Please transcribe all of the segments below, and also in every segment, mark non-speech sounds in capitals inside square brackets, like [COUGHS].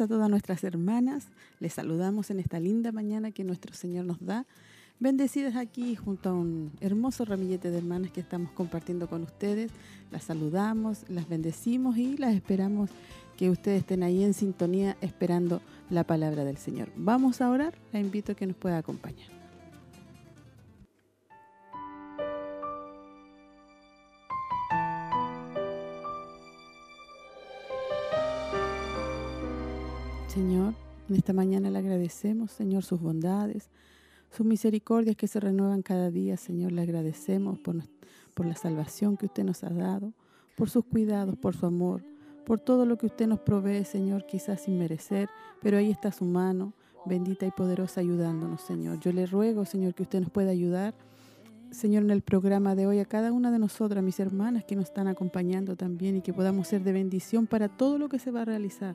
A todas nuestras hermanas. Les saludamos en esta linda mañana que nuestro Señor nos da. Bendecidas aquí junto a un hermoso ramillete de hermanas que estamos compartiendo con ustedes. Las saludamos, las bendecimos y las esperamos que ustedes estén ahí en sintonía esperando la palabra del Señor. Vamos a orar. La invito a que nos pueda acompañar. Señor, en esta mañana le agradecemos, Señor, sus bondades, sus misericordias que se renuevan cada día, Señor. Le agradecemos por, la salvación que usted nos ha dado, por sus cuidados, por su amor, por todo lo que usted nos provee, Señor, quizás sin merecer, pero ahí está su mano bendita y poderosa ayudándonos, Señor. Yo le ruego, Señor, que usted nos pueda ayudar Señor, en el programa de hoy a cada una de nosotras, mis hermanas que nos están acompañando también y que podamos ser de bendición para todo lo que se va a realizar.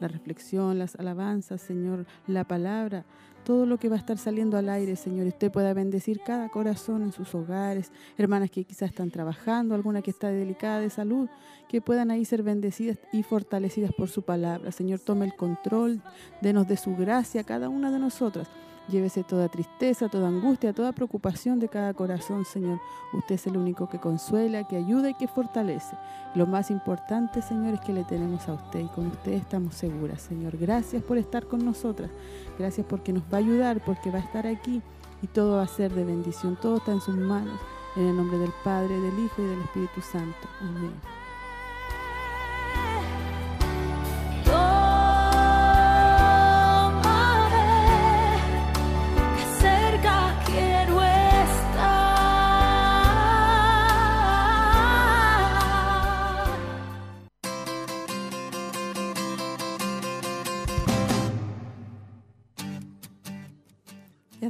La reflexión, las alabanzas, Señor, la palabra, todo lo que va a estar saliendo al aire, Señor. Usted pueda bendecir cada corazón en sus hogares, hermanas que quizás están trabajando, alguna que está delicada de salud, que puedan ahí ser bendecidas y fortalecidas por su palabra. Señor, tome el control, denos de su gracia cada una de nosotras. Llévese toda tristeza, toda angustia, toda preocupación de cada corazón, Señor. Usted es el único que consuela, que ayuda y que fortalece. Lo más importante, Señor, es que le tenemos a usted y con usted estamos seguras, Señor. Gracias por estar con nosotras. Gracias porque nos va a ayudar, porque va a estar aquí y todo va a ser de bendición. Todo está en sus manos. En el nombre del Padre, del Hijo y del Espíritu Santo. Amén.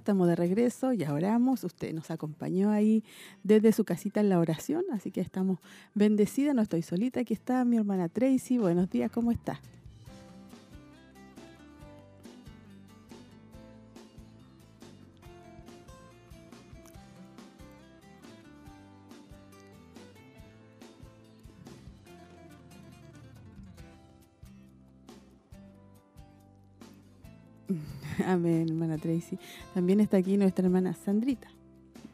Estamos de regreso, ya oramos, usted nos acompañó ahí desde su casita en la oración, así que estamos bendecidas, no estoy solita, aquí está mi hermana Tracy, buenos días, ¿cómo está? [LAUGHS] Amén, hermana Tracy. También está aquí nuestra hermana Sandrita.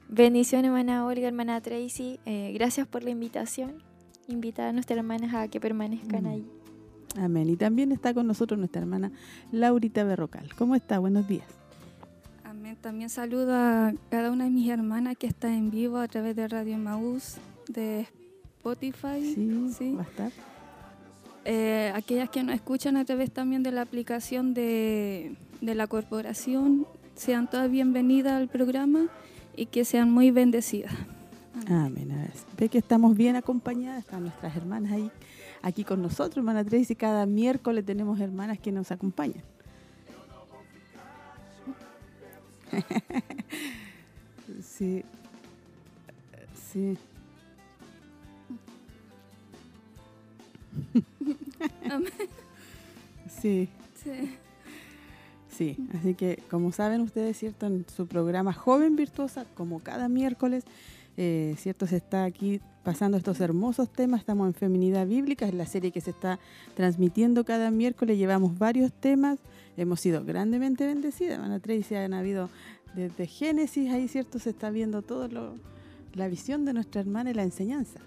Bendición, hermana Olga, hermana Tracy. Eh, gracias por la invitación. Invitar a nuestras hermanas a que permanezcan ahí. Amén. Y también está con nosotros nuestra hermana Laurita Berrocal. ¿Cómo está? Buenos días. Amén. También saludo a cada una de mis hermanas que está en vivo a través de Radio Maús, de Spotify. Sí, sí. va a estar. Eh, aquellas que nos escuchan a través también de la aplicación de de la corporación sean todas bienvenidas al programa y que sean muy bendecidas. Amén. Ve que estamos bien acompañadas, están nuestras hermanas ahí, aquí con nosotros, hermana Tracy, cada miércoles tenemos hermanas que nos acompañan. [LAUGHS] sí, sí. sí. Sí. Sí, así que como saben ustedes, ¿cierto? En su programa Joven Virtuosa, como cada miércoles, eh. Se está aquí pasando estos hermosos temas, estamos en Feminidad Bíblica, es la serie que se está transmitiendo cada miércoles, llevamos varios temas, hemos sido grandemente bendecidas, van a Tracy, han habido desde Génesis, ahí, ¿cierto? Se está viendo todo lo, la visión de nuestra hermana y la enseñanza.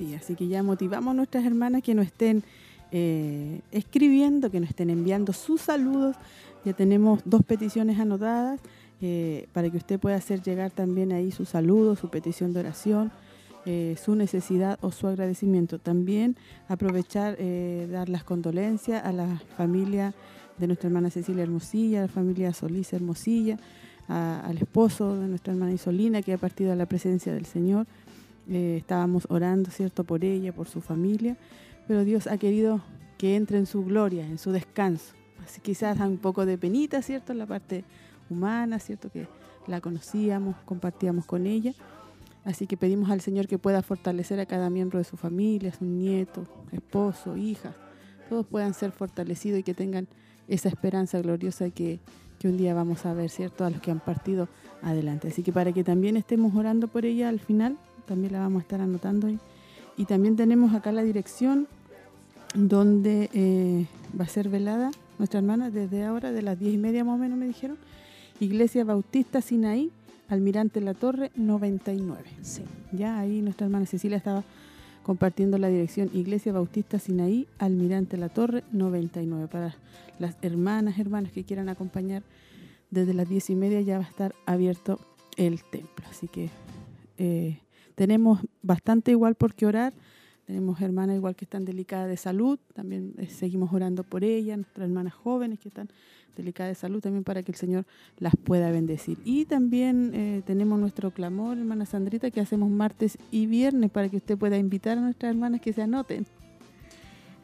Sí, así que ya motivamos a nuestras hermanas que nos estén eh, escribiendo, que nos estén enviando sus saludos. Ya tenemos dos peticiones anotadas eh, para que usted pueda hacer llegar también ahí su saludo, su petición de oración. eh, su necesidad o su agradecimiento. También aprovechar, dar las condolencias a la familia de nuestra hermana Cecilia Hermosilla, a la familia Solís Hermosilla, al esposo de nuestra hermana Isolina que ha partido a la presencia del Señor. Eh, estábamos orando, ¿cierto?, por ella, por su familia, pero Dios ha querido que entre en su gloria, en su descanso. Así quizás un poco de penita, ¿cierto?, en la parte humana, ¿cierto?, que la conocíamos, compartíamos con ella. Así que pedimos al Señor que pueda fortalecer a cada miembro de su familia, su nieto, esposo, hija, todos puedan ser fortalecidos y que tengan esa esperanza gloriosa que, que un día vamos a ver, ¿cierto?, a los que han partido adelante. Así que para que también estemos orando por ella al final, también la vamos a estar anotando ahí. Y también tenemos acá la dirección donde eh, va a ser velada nuestra hermana desde ahora, de las diez y media más o menos me dijeron, Iglesia Bautista Sinaí, Almirante La Torre 99. Sí. Ya ahí nuestra hermana Cecilia estaba compartiendo la dirección Iglesia Bautista Sinaí, Almirante La Torre 99. Para las hermanas, hermanas que quieran acompañar, desde las diez y media ya va a estar abierto el templo. Así que eh, tenemos bastante igual por qué orar. Tenemos hermanas igual que están delicadas de salud, también eh, seguimos orando por ellas, nuestras hermanas jóvenes que están delicada de salud también para que el Señor las pueda bendecir. Y también eh, tenemos nuestro clamor, hermana Sandrita, que hacemos martes y viernes para que usted pueda invitar a nuestras hermanas que se anoten.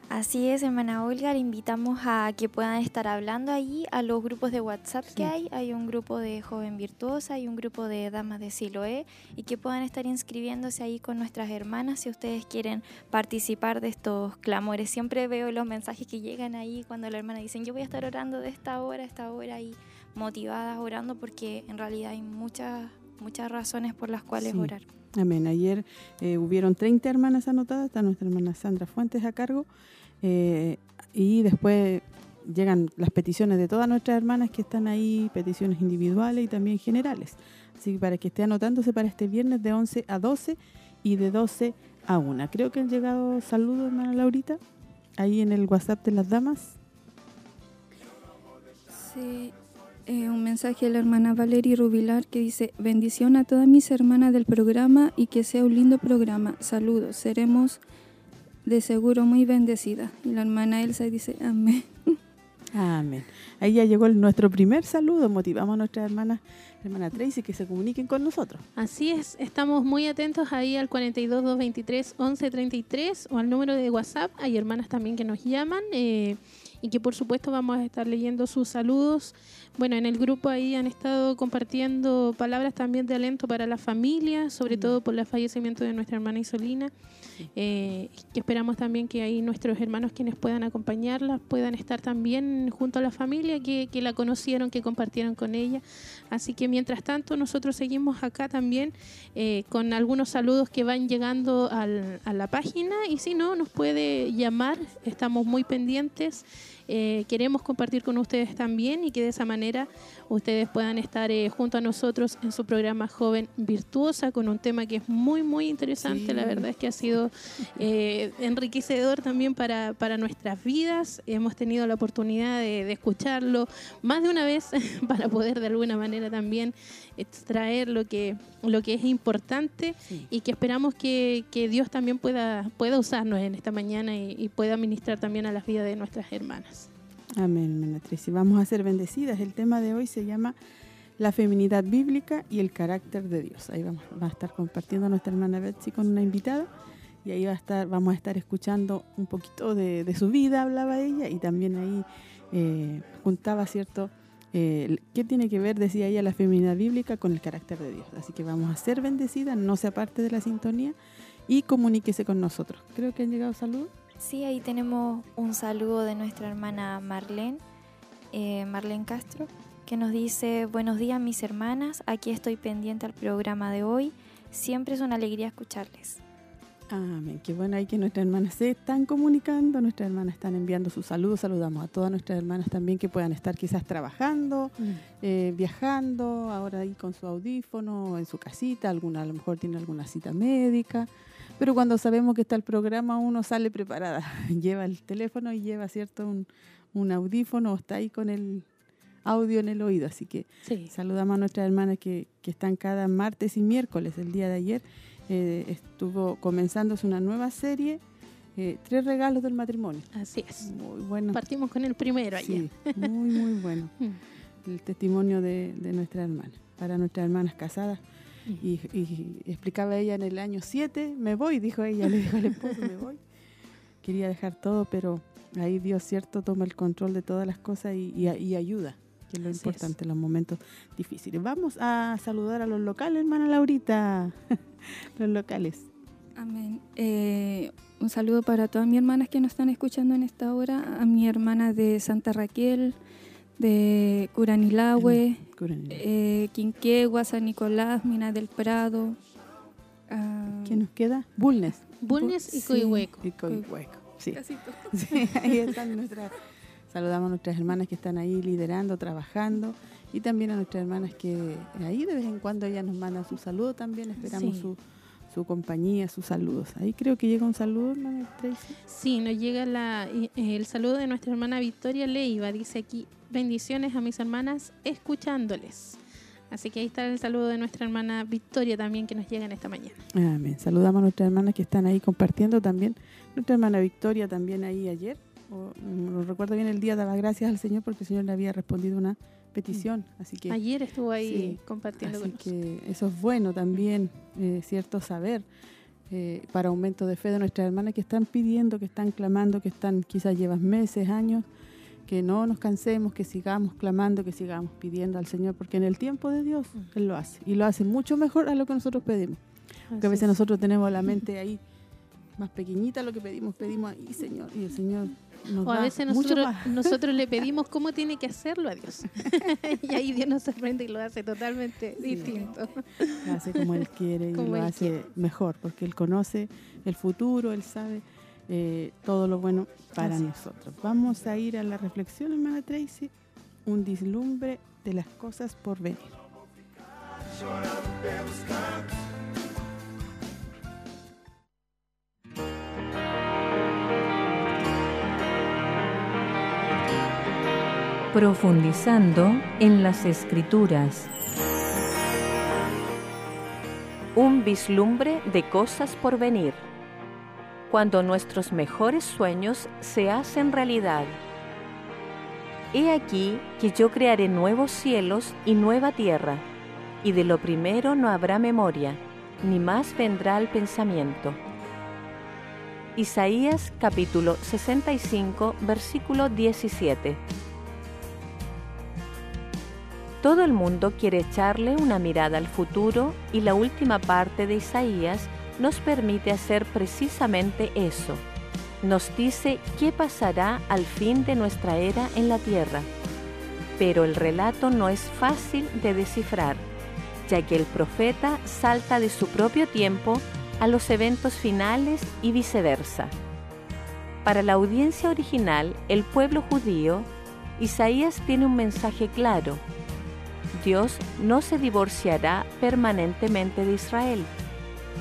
Así es, hermana Olga, le invitamos a que puedan estar hablando allí a los grupos de WhatsApp que hay. Hay un grupo de Joven Virtuosa, hay un grupo de Damas de Siloé y que puedan estar inscribiéndose ahí con nuestras hermanas si ustedes quieren participar de estos clamores. Siempre veo los mensajes que llegan ahí cuando la hermana dicen yo voy a estar orando de esta hora a esta hora y motivadas orando porque en realidad hay muchas, muchas razones por las cuales orar. Amén. Ayer eh, hubieron 30 hermanas anotadas, está nuestra hermana Sandra Fuentes a cargo eh, y después llegan las peticiones de todas nuestras hermanas que están ahí, peticiones individuales y también generales. Así que para que esté anotándose para este viernes de 11 a 12 y de 12 a 1. Creo que han llegado saludos, hermana Laurita, ahí en el WhatsApp de las damas. Sí, eh, un mensaje de la hermana Valeria Rubilar que dice, bendición a todas mis hermanas del programa y que sea un lindo programa. Saludos, seremos de seguro muy bendecida. Y la hermana Elsa dice, amén. Amén. Ahí ya llegó nuestro primer saludo. Motivamos a nuestra hermana, hermana Tracy que se comuniquen con nosotros. Así es, estamos muy atentos ahí al 42 223 1133 o al número de WhatsApp. Hay hermanas también que nos llaman. Eh, y que por supuesto vamos a estar leyendo sus saludos. Bueno, en el grupo ahí han estado compartiendo palabras también de alento para la familia, sobre mm. todo por el fallecimiento de nuestra hermana Isolina. Eh, que esperamos también que ahí nuestros hermanos quienes puedan acompañarla puedan estar también junto a la familia que, la conocieron, que compartieron con ella. Así que mientras tanto nosotros seguimos acá también eh, con algunos saludos que van llegando a la página y si no nos puede llamar, estamos muy pendientes. Eh, queremos compartir con ustedes también y que de esa manera ustedes puedan estar eh, junto a nosotros en su programa Joven Virtuosa con un tema que es muy, muy interesante. La verdad es que ha sido eh, enriquecedor también para, para, nuestras vidas. Hemos tenido la oportunidad de, escucharlo más de una vez [LAUGHS] para poder de alguna manera también extraer lo que, lo que es importante y que esperamos que, que, Dios también pueda, pueda usarnos en esta mañana y, y pueda ministrar también a las vidas de nuestras hermanas. Amén, hermana Vamos a ser bendecidas. El tema de hoy se llama la feminidad bíblica y el carácter de Dios. Ahí vamos, va a estar compartiendo nuestra hermana Betsy con una invitada y ahí va a estar, vamos a estar escuchando un poquito de, su vida, hablaba ella, y también ahí eh, juntaba, ¿cierto? Eh, ¿Qué tiene que ver, decía ella, la feminidad bíblica con el carácter de Dios? Así que vamos a ser bendecidas, no sea parte de la sintonía y comuníquese con nosotros. Creo que han llegado saludos. Sí, ahí tenemos un saludo de nuestra hermana Marlene, eh, Marlene Castro, que nos dice, buenos días mis hermanas, aquí estoy pendiente al programa de hoy, siempre es una alegría escucharles. Amén, qué bueno ahí que nuestras hermanas se están comunicando, nuestras hermanas están enviando sus saludos, saludamos a todas nuestras hermanas también que puedan estar quizás trabajando, mm. eh, viajando, ahora ahí con su audífono, en su casita, alguna a lo mejor tiene alguna cita médica, pero cuando sabemos que está el programa, uno sale preparada. [LAUGHS] lleva el teléfono y lleva, ¿cierto? Un, un audífono o está ahí con el audio en el oído. Así que saludamos a nuestras hermanas que, que, están cada martes y miércoles, el día de ayer, eh, estuvo comenzándose una nueva serie, eh, Tres regalos del matrimonio. Así es. Muy bueno. Partimos con el primero Sí, ayer. muy, muy bueno. [LAUGHS] Mm. El testimonio de, de nuestra hermana, para nuestras hermanas casadas. Mm. Y, y explicaba ella en el año 7, me voy, dijo ella, le dijo al esposo, me voy. Quería dejar todo, pero ahí Dios, cierto, toma el control de todas las cosas y, y- y ayuda, que es lo Así importante en los momentos difíciles. Vamos a saludar a los locales, hermana Laurita. [LAUGHS] los locales. Amén. Eh, un saludo para todas mis hermanas que nos están escuchando en esta hora, a mi hermana de Santa Raquel, de Curanilahue, Curan- eh, Quinquegua, San Nicolás, Mina del Prado. ah, ¿Quién nos queda? Bulnes. Bulnes y Sí. Coihueco. Y Coihueco. Sí. casi todo. [LAUGHS] Sí, ahí están nuestras. Saludamos a nuestras hermanas que están ahí liderando, trabajando y también a nuestras hermanas que ahí de vez en cuando ellas nos mandan su saludo también. Esperamos Sí. su, su compañía, sus saludos. Ahí creo que llega un saludo, hermana Tracy. Sí, nos llega la, eh, el saludo de nuestra hermana Victoria Leiva. Dice aquí, bendiciones a mis hermanas escuchándoles. Así que ahí está el saludo de nuestra hermana Victoria también que nos llega en esta mañana. Amén. Saludamos a nuestras hermanas que están ahí compartiendo también. Nuestra hermana Victoria también ahí ayer. O, no recuerdo bien el día, daba gracias al Señor porque el Señor le había respondido una petición. Así que Ayer estuvo ahí Sí, compartiendo Así con que eso es bueno también, eh, cierto saber, eh, para aumento de fe de nuestras hermanas que están pidiendo, que están clamando, que están quizás llevan meses, años, que no nos cansemos, que sigamos clamando, que sigamos pidiendo al Señor, porque en el tiempo de Dios Mm. Él lo hace, y lo hace mucho mejor a lo que nosotros pedimos. Porque a veces es. nosotros tenemos la [LAUGHS] mente ahí más pequeñita, lo que pedimos, pedimos ahí, Señor, y el Señor nos O a veces [LAUGHS] nosotros, le pedimos cómo tiene que hacerlo a Dios. [LAUGHS] y ahí Dios nos sorprende y lo hace totalmente Sí. distinto. lo hace como él quiere y [LAUGHS] Como lo hace quiere. mejor, porque él conoce el futuro, él sabe eh, todo lo bueno para Así nosotros. Vamos a ir a la reflexión, hermana Tracy, un dislumbre de las cosas por venir. Profundizando en las escrituras. Un vislumbre de cosas por venir. Cuando nuestros mejores sueños se hacen realidad. He aquí que yo crearé nuevos cielos y nueva tierra, y de lo primero no habrá memoria, ni más vendrá al pensamiento. Isaías capítulo 65, versículo 17. Todo el mundo quiere echarle una mirada al futuro y la última parte de Isaías nos permite hacer precisamente eso. Nos dice qué pasará al fin de nuestra era en la tierra. Pero el relato no es fácil de descifrar, ya que el profeta salta de su propio tiempo a los eventos finales y viceversa. Para la audiencia original, el pueblo judío, Isaías tiene un mensaje claro. Dios no se divorciará permanentemente de Israel.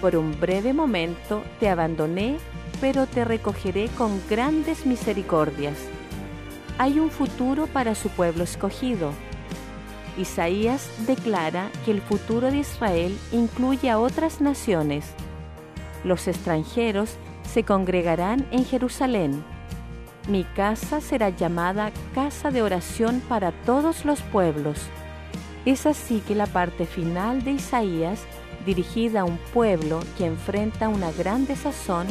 Por un breve momento te abandoné, pero te recogeré con grandes misericordias. Hay un futuro para su pueblo escogido. Isaías declara que el futuro de Israel incluye a otras naciones. Los extranjeros se congregarán en Jerusalén. Mi casa será llamada casa de oración para todos los pueblos. Es así que la parte final de Isaías, dirigida a un pueblo que enfrenta una gran desazón,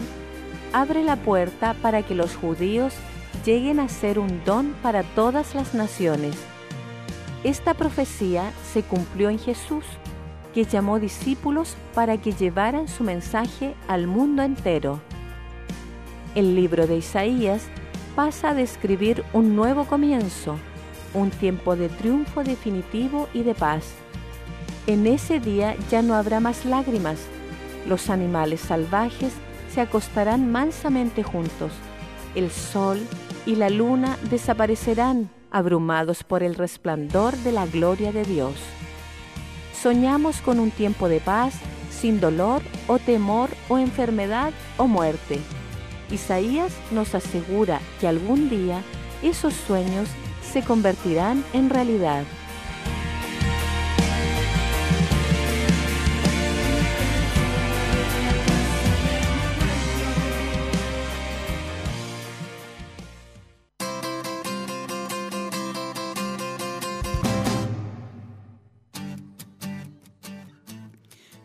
abre la puerta para que los judíos lleguen a ser un don para todas las naciones. Esta profecía se cumplió en Jesús, que llamó discípulos para que llevaran su mensaje al mundo entero. El libro de Isaías pasa a describir un nuevo comienzo, un tiempo de triunfo definitivo y de paz. En ese día ya no habrá más lágrimas, los animales salvajes se acostarán mansamente juntos, el sol y la luna desaparecerán abrumados por el resplandor de la gloria de Dios. Soñamos con un tiempo de paz, sin dolor o temor o enfermedad o muerte. Isaías nos asegura que algún día esos sueños se convertirán en realidad.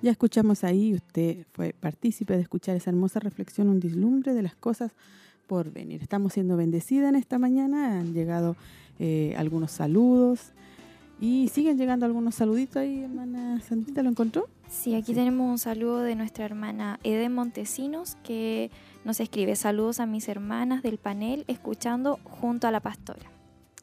Ya escuchamos ahí, usted fue partícipe de escuchar esa hermosa reflexión, un dislumbre de las cosas por venir. Estamos siendo bendecidas en esta mañana, han llegado eh, algunos saludos y siguen llegando algunos saluditos ahí, hermana Santita, ¿lo encontró? Sí, aquí tenemos un saludo de nuestra hermana Eden Montesinos que nos escribe saludos a mis hermanas del panel escuchando junto a la pastora.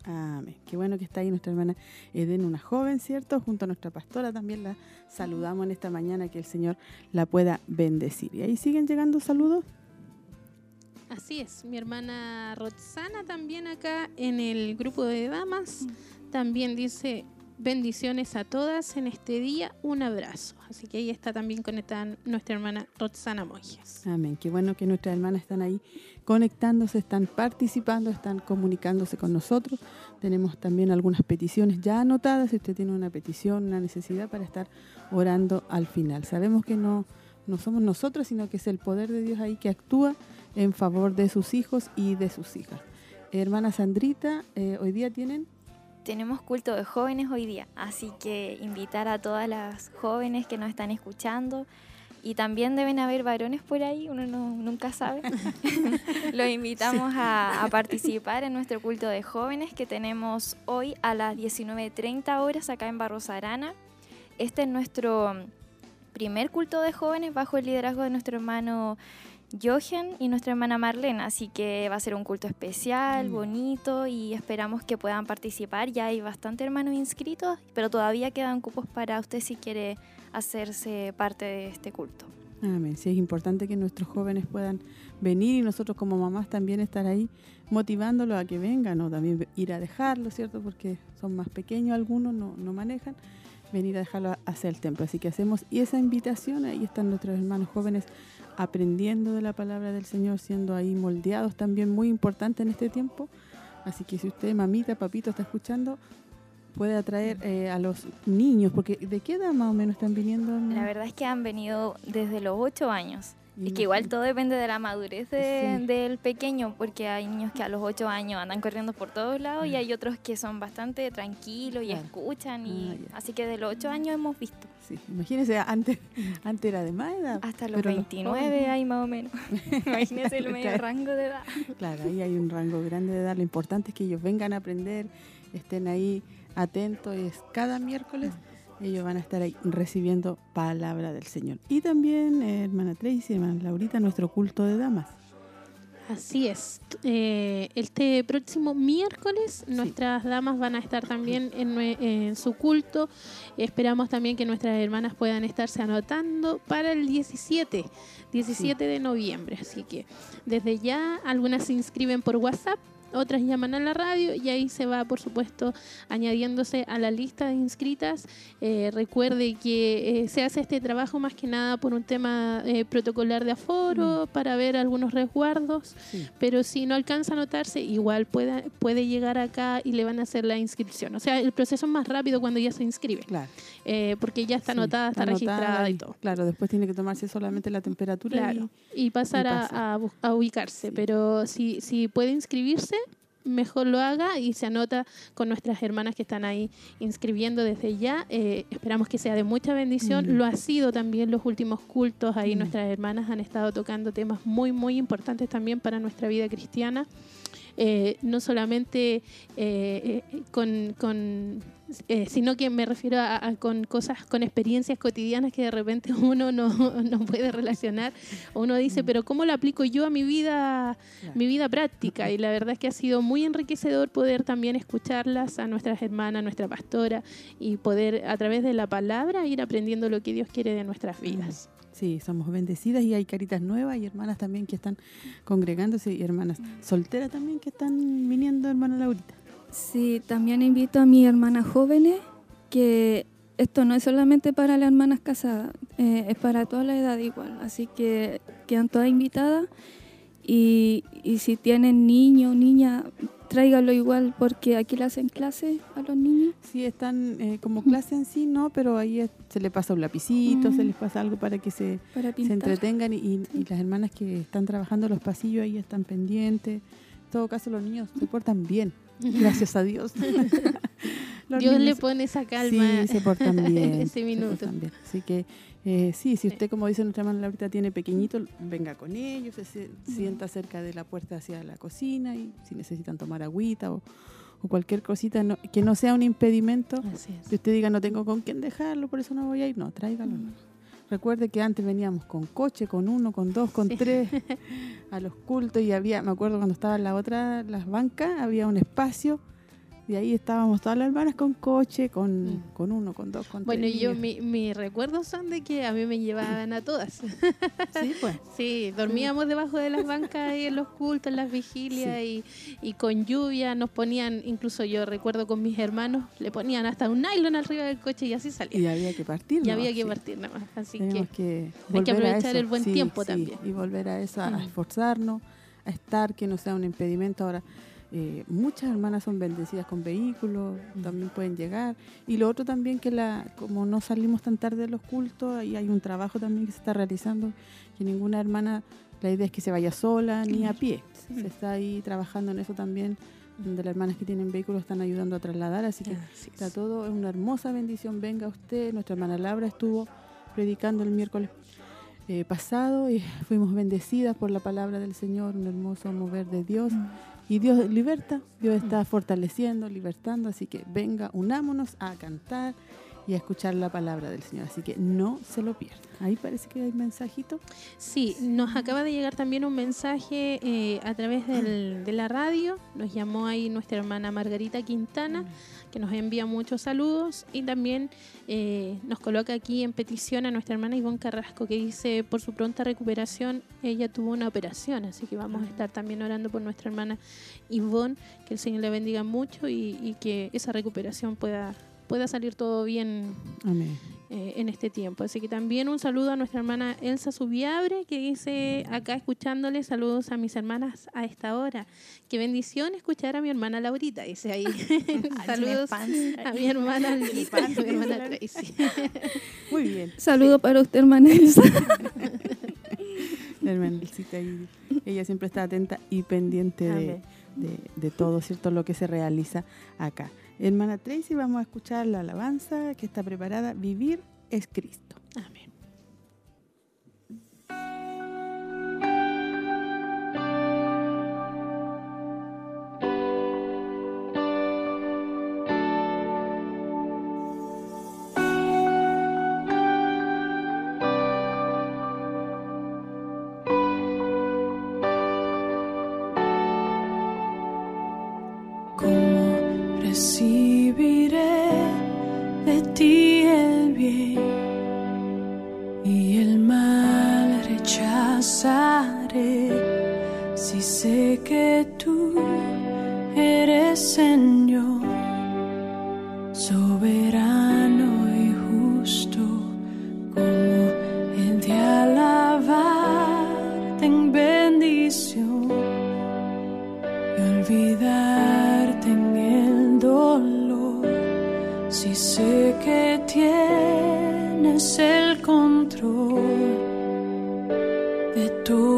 Amén. Qué bueno que está ahí nuestra hermana Eden, una joven, ¿cierto? Junto a nuestra pastora también la saludamos en esta mañana, que el Señor la pueda bendecir. ¿Y ahí siguen llegando saludos? Así es, mi hermana Roxana también acá en el grupo de damas mm. también dice bendiciones a todas en este día, un abrazo. Así que ahí está también conectada nuestra hermana Roxana Moyes. Amén, qué bueno que nuestras hermanas están ahí conectándose, están participando, están comunicándose con nosotros. Tenemos también algunas peticiones ya anotadas, si usted tiene una petición, una necesidad para estar orando al final. Sabemos que no, no somos nosotros, sino que es el poder de Dios ahí que actúa en favor de sus hijos y de sus hijas. hermana Sandrita, eh, hoy día tienen... Tenemos culto de jóvenes hoy día, así que invitar a todas las jóvenes que nos están escuchando y también deben haber varones por ahí, uno nunca sabe. [LAUGHS] Los invitamos a, a, participar en nuestro culto de jóvenes que tenemos hoy a las 19.30 horas acá en Barros Arana. Este es nuestro primer culto de jóvenes bajo el liderazgo de nuestro hermano Jochen y nuestra hermana Marlene, así que va a ser un culto especial, mm. bonito y esperamos que puedan participar. Ya hay bastante hermanos inscritos, pero todavía quedan cupos para usted si quiere hacerse parte de este culto. Amén. Sí, es importante que nuestros jóvenes puedan venir y nosotros como mamás también estar ahí motivándolos a que vengan o también ir a dejarlos, ¿cierto? Porque son más pequeños algunos, no, no manejan venir a dejarlo hacia el templo. Así que hacemos y esa invitación, ahí están nuestros hermanos jóvenes aprendiendo de la palabra del Señor, siendo ahí moldeados también muy importante en este tiempo. Así que si usted, mamita, papito, está escuchando, puede atraer eh, a los niños, porque ¿de qué edad más o menos están viniendo? La verdad es que han venido desde los ocho años. Es que igual todo depende de la madurez del pequeño, porque hay niños que a los 8 años andan corriendo por todos lados y hay otros que son bastante tranquilos y escuchan. y ah, Así que de los 8 años hemos visto. Sí, imagínese, antes, antes era de más edad. Hasta los 29 hay más o menos. [LAUGHS] imagínese el medio rango de edad. Claro, ahí hay un rango grande de edad. Lo importante es que ellos vengan a aprender, estén ahí atentos. Es cada miércoles ellos van a estar ahí recibiendo palabra del Señor. Y también, eh, hermana Tracy, hermana Laurita, nuestro culto de damas. Así es. Eh, este próximo miércoles nuestras damas van a estar también en, su culto. Esperamos también que nuestras hermanas puedan estarse anotando para el 17, 17 de noviembre. Así que desde ya algunas se inscriben por WhatsApp otras llaman a la radio y ahí se va, por supuesto, añadiéndose a la lista de inscritas. Eh, recuerde que eh, se hace este trabajo más que nada por un tema eh, protocolar de aforo, mm. para ver algunos resguardos, pero si no alcanza a anotarse, igual puede, puede llegar acá y le van a hacer la inscripción. O sea, el proceso es más rápido cuando ya se inscribe, claro. porque ya está anotada, está, registrada y, todo. Claro, después tiene que tomarse solamente la temperatura y, pasar a, a, ubicarse, pero si, si puede inscribirse, mejor lo haga y se anota con nuestras hermanas que están ahí inscribiendo desde ya. Eh, esperamos que sea de mucha bendición. Mm. Lo ha sido también los últimos cultos. Ahí mm. nuestras hermanas han estado tocando temas muy, muy importantes también para nuestra vida cristiana. Eh, no solamente eh, con, con eh, sino que me refiero a, con cosas, con experiencias cotidianas que de repente [LAUGHS] uno no, no, puede relacionar. Uno dice, pero ¿cómo lo aplico yo a mi vida, mi vida práctica? Y la verdad es que ha sido muy enriquecedor poder también escucharlas a nuestras hermanas, a nuestra pastora, y poder a través de la palabra ir aprendiendo lo que Dios quiere de nuestras vidas. Sí, somos bendecidas y hay caritas nuevas y hermanas también que están congregándose y hermanas solteras también que están viniendo, hermana Laurita. Sí, también invito a mis hermanas jóvenes que esto no es solamente para las hermanas casadas, eh, es para toda la edad igual. Así que quedan todas invitadas y, y si tienen niño o niña, tráigalo igual porque aquí le hacen clase a los niños. Sí, están eh, como clase en sí, ¿no? Pero ahí se les pasa un lapicito, se les pasa algo para que se, se entretengan y, y, las hermanas que están trabajando los pasillos ahí están pendientes. En todo caso, los niños se portan bien. [LAUGHS] Gracias a Dios. [LAUGHS] Dios le pone esa calma sí, se portan [LAUGHS] bien, en ese minuto. Así que eh, sí, si usted, como dice nuestra hermana Laurita, tiene pequeñito, venga con ellos, se, sienta cerca de la puerta hacia la cocina y si necesitan tomar agüita o, cualquier cosita que no sea un impedimento, si usted diga no tengo con quién dejarlo, por eso no voy a ir, no, tráigalo. Recuerde que antes veníamos con coche, con uno, con dos, con tres, [LAUGHS] a los cultos y había, me acuerdo cuando estaba en la otra, las bancas, había un espacio y ahí estábamos todas las hermanas con coche, con, mm. con uno, con dos, con bueno, tres. Bueno, yo, mis mi recuerdos son de que a mí me llevaban a todas. sí, [LAUGHS] pues. Sí, dormíamos debajo de las bancas ahí en los cultos, en las vigilias y, y, con lluvia nos ponían, incluso yo recuerdo con mis hermanos, le ponían hasta un nylon arriba del coche y así salía. Y había que partir. Y había que partir nada más. Así que, hay que aprovechar el buen tiempo también. Y volver a eso, a mm. esforzarnos, a estar, que no sea un impedimento ahora eh, muchas hermanas son bendecidas con vehículos, también pueden llegar. Y lo otro también que la como no salimos tan tarde de los cultos, ahí hay un trabajo también que se está realizando, que ninguna hermana, la idea es que se vaya sola ni a pie. Se está ahí trabajando en eso también, donde las hermanas que tienen vehículos están ayudando a trasladar, así que está todo, es una hermosa bendición. Venga usted, nuestra hermana Laura estuvo predicando el miércoles eh, pasado y [LAUGHS] fuimos bendecidas por la palabra del Señor, un hermoso mover de Dios. Y Dios liberta, Dios está fortaleciendo, libertando, así que venga, unámonos a cantar y a escuchar la palabra del Señor. Así que no se lo pierdan. Ahí parece que hay mensajito. Sí, nos acaba de llegar también un mensaje eh, a través de la radio. Nos llamó ahí nuestra hermana Margarita Quintana que nos envía muchos saludos y también eh, nos coloca aquí en petición a nuestra hermana Ivonne Carrasco que dice por su pronta recuperación ella tuvo una operación, así que vamos a estar también orando por nuestra hermana Ivonne, que el Señor le bendiga mucho y, y que esa recuperación pueda, pueda salir todo bien. Amén eh, en este tiempo. Así que también un saludo a nuestra hermana Elsa Subiabre, que dice acá escuchándole, saludos a mis hermanas a esta hora. Qué bendición escuchar a mi hermana Laurita, dice ahí. [LAUGHS] [LAUGHS] saludos a mi hermana Lita a mi hermana Tracy. [LAUGHS] Muy bien. Saludo para usted, hermana Elsa. hermana ella siempre está atenta y pendiente de, de, de todo, ¿cierto? Lo que se realiza acá. Hermana Tracy, vamos a escuchar la alabanza que está preparada. Vivir es Cristo. Amén. cuidarte en el dolor. Si sé que tienes el control de tu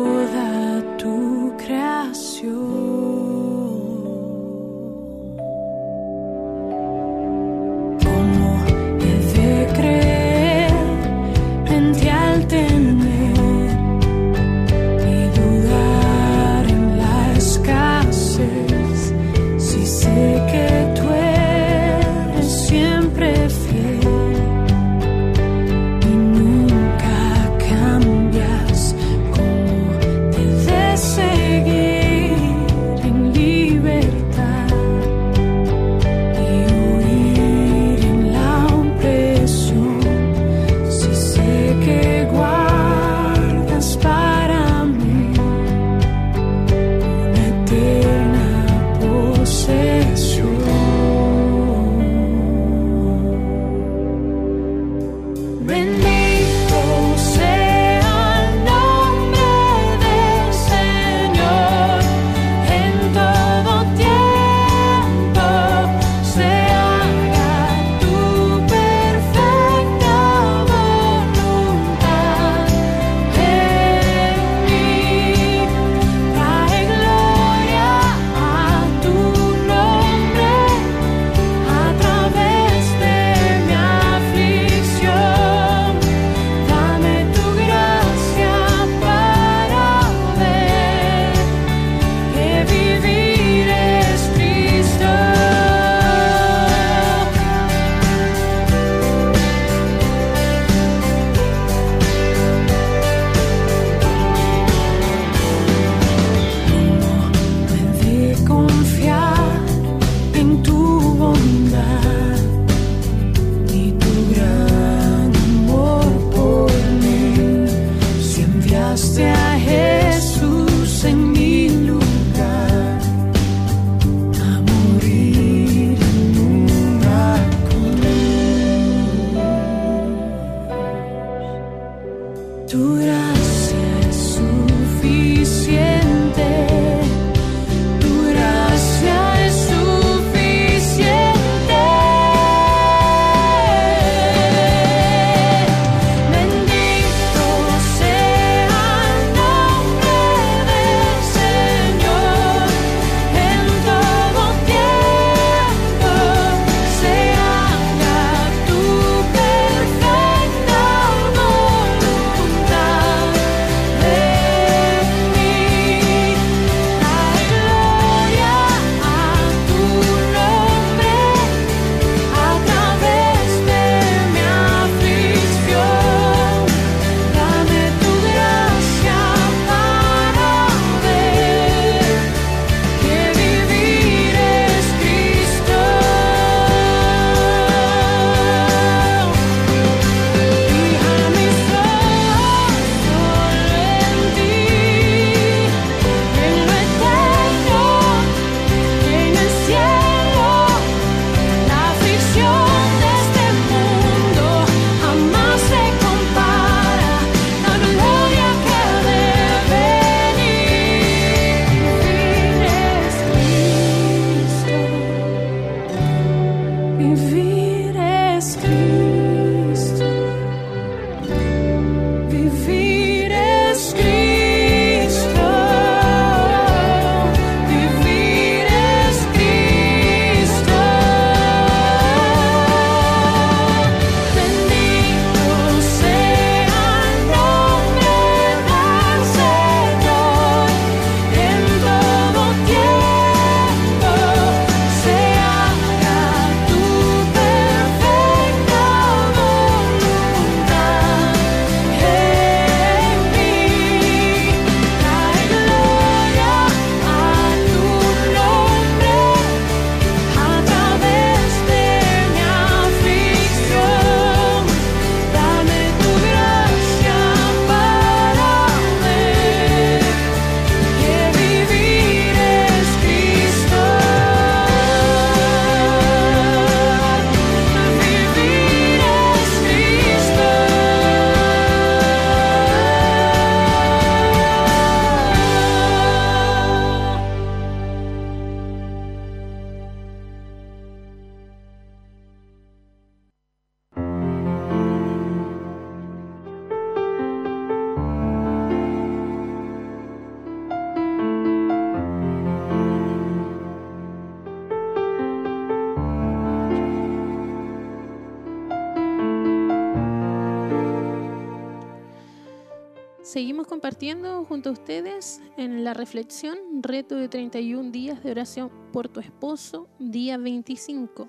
la reflexión Reto de 31 días de oración por tu esposo, día 25.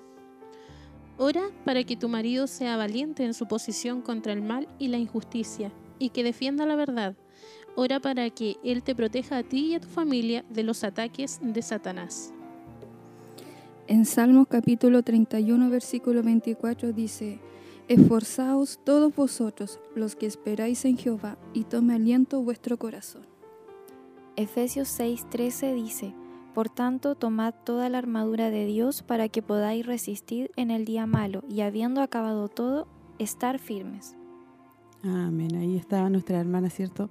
Ora para que tu marido sea valiente en su posición contra el mal y la injusticia y que defienda la verdad. Ora para que Él te proteja a ti y a tu familia de los ataques de Satanás. En Salmos capítulo 31, versículo 24 dice, Esforzaos todos vosotros los que esperáis en Jehová, y tome aliento vuestro corazón. Efesios 6:13 dice, Por tanto, tomad toda la armadura de Dios para que podáis resistir en el día malo, y habiendo acabado todo, estar firmes. Amén. Ahí estaba nuestra hermana, ¿cierto?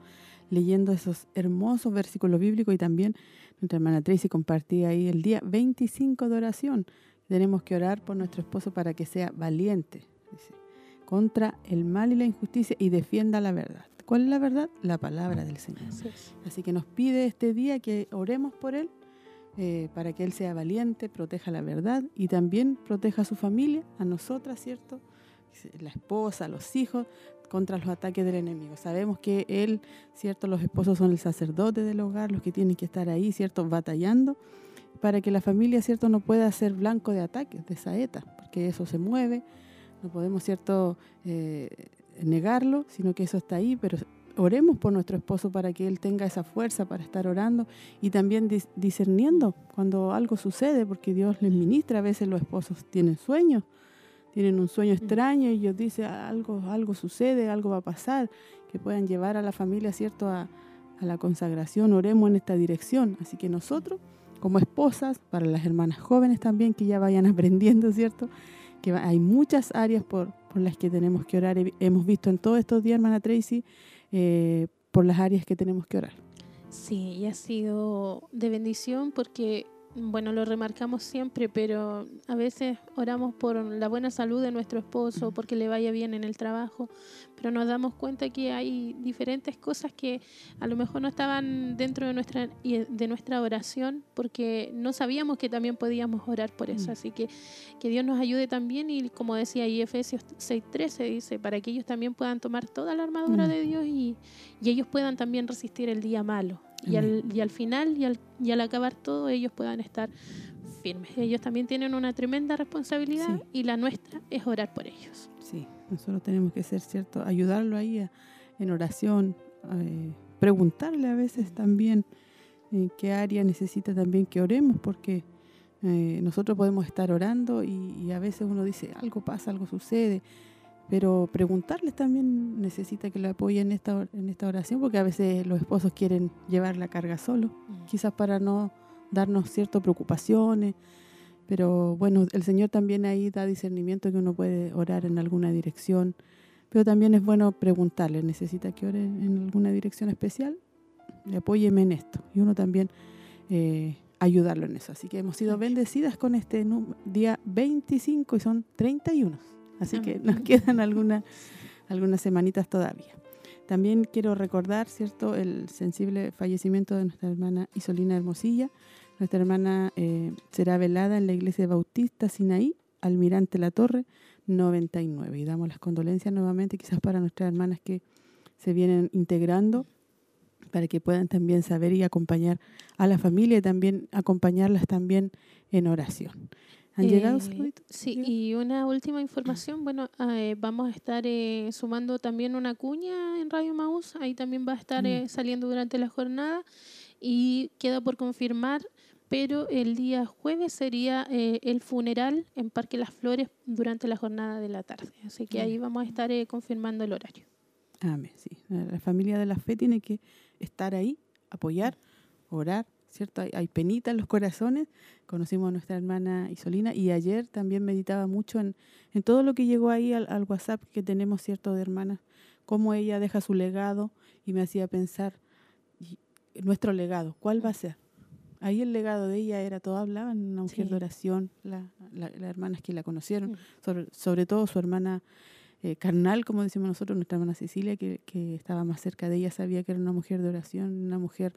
Leyendo esos hermosos versículos bíblicos y también nuestra hermana Tracy compartía ahí el día 25 de oración. Tenemos que orar por nuestro esposo para que sea valiente. Contra el mal y la injusticia y defienda la verdad. ¿Cuál es la verdad? La palabra del Señor. Así que nos pide este día que oremos por Él eh, para que Él sea valiente, proteja la verdad y también proteja a su familia, a nosotras, ¿cierto? La esposa, los hijos, contra los ataques del enemigo. Sabemos que Él, ¿cierto? Los esposos son el sacerdote del hogar, los que tienen que estar ahí, ¿cierto? Batallando para que la familia, ¿cierto? No pueda ser blanco de ataques, de saeta, porque eso se mueve no podemos, ¿cierto?, eh, negarlo, sino que eso está ahí, pero oremos por nuestro esposo para que él tenga esa fuerza para estar orando y también discerniendo cuando algo sucede, porque Dios les ministra, a veces los esposos tienen sueños, tienen un sueño extraño y Dios dice algo, algo sucede, algo va a pasar, que puedan llevar a la familia, ¿cierto?, a, a la consagración, oremos en esta dirección. Así que nosotros, como esposas, para las hermanas jóvenes también, que ya vayan [LAUGHS] aprendiendo, ¿cierto?, que hay muchas áreas por, las que tenemos que orar. Hemos visto en todos estos días, hermana Tracy, eh, por las áreas que tenemos que orar. Sí, y ha sido de bendición porque bueno, lo remarcamos siempre, pero a veces oramos por la buena salud de nuestro esposo, porque le vaya bien en el trabajo, pero nos damos cuenta que hay diferentes cosas que a lo mejor no estaban dentro de nuestra, de nuestra oración, porque no sabíamos que también podíamos orar por eso. Mm. Así que que Dios nos ayude también y como decía ahí Efesios 6:13, dice, para que ellos también puedan tomar toda la armadura mm. de Dios y, y ellos puedan también resistir el día malo y al, y al final y al, y al acabar todo ellos puedan estar firmes. Ellos también tienen una tremenda responsabilidad y la nuestra es orar por ellos. Sí, nosotros tenemos que ser cierto, ayudarlo ahí en oración, eh, preguntarle a veces también en qué área necesita también que oremos, porque eh, nosotros podemos estar orando y, y, a veces uno dice algo pasa, algo sucede, pero preguntarles también necesita que lo apoyen en esta, en esta oración, porque a veces los esposos quieren llevar la carga solo, mm. quizás para no darnos ciertas preocupaciones, pero bueno, el Señor también ahí da discernimiento que uno puede orar en alguna dirección, pero también es bueno preguntarle, ¿necesita que ore en alguna dirección especial? Apóyeme en esto. Y uno también eh, ayudarlo en eso. Así que hemos sido bendecidas con este día 25 y son 31. Así que nos quedan algunas, algunas semanitas todavía. También quiero recordar, ¿cierto?, el sensible fallecimiento de nuestra hermana Isolina Hermosilla. Nuestra hermana eh, será velada en la iglesia bautista Sinaí, Almirante La Torre, 99. Y damos las condolencias nuevamente, quizás para nuestras hermanas que se vienen integrando, para que puedan también saber y acompañar a la familia y también acompañarlas también en oración. ¿Han llegado eh, Sí, y una última información, bueno, eh, vamos a estar eh, sumando también una cuña en Radio Maús, ahí también va a estar mm. saliendo durante la jornada y queda por confirmar, pero el día jueves sería el funeral en Parque Las Flores durante la jornada de la tarde, así que ahí vamos a estar confirmando el horario. Amén, sí. La familia de la fe tiene que estar ahí, apoyar, orar ¿cierto? Hay, penita en los corazones. Conocimos a nuestra hermana Isolina y ayer también meditaba mucho en, en todo lo que llegó ahí al, WhatsApp que tenemos, ¿cierto?, de hermanas, cómo ella deja su legado y me hacía pensar, nuestro legado, ¿cuál va a ser? Ahí el legado de ella era, todo hablaban, una mujer de oración, las hermanas que la conocieron, sobre, sobre todo su hermana eh, carnal, como decimos nosotros, nuestra hermana Cecilia, que, que, estaba más cerca de ella, sabía que era una mujer de oración, una mujer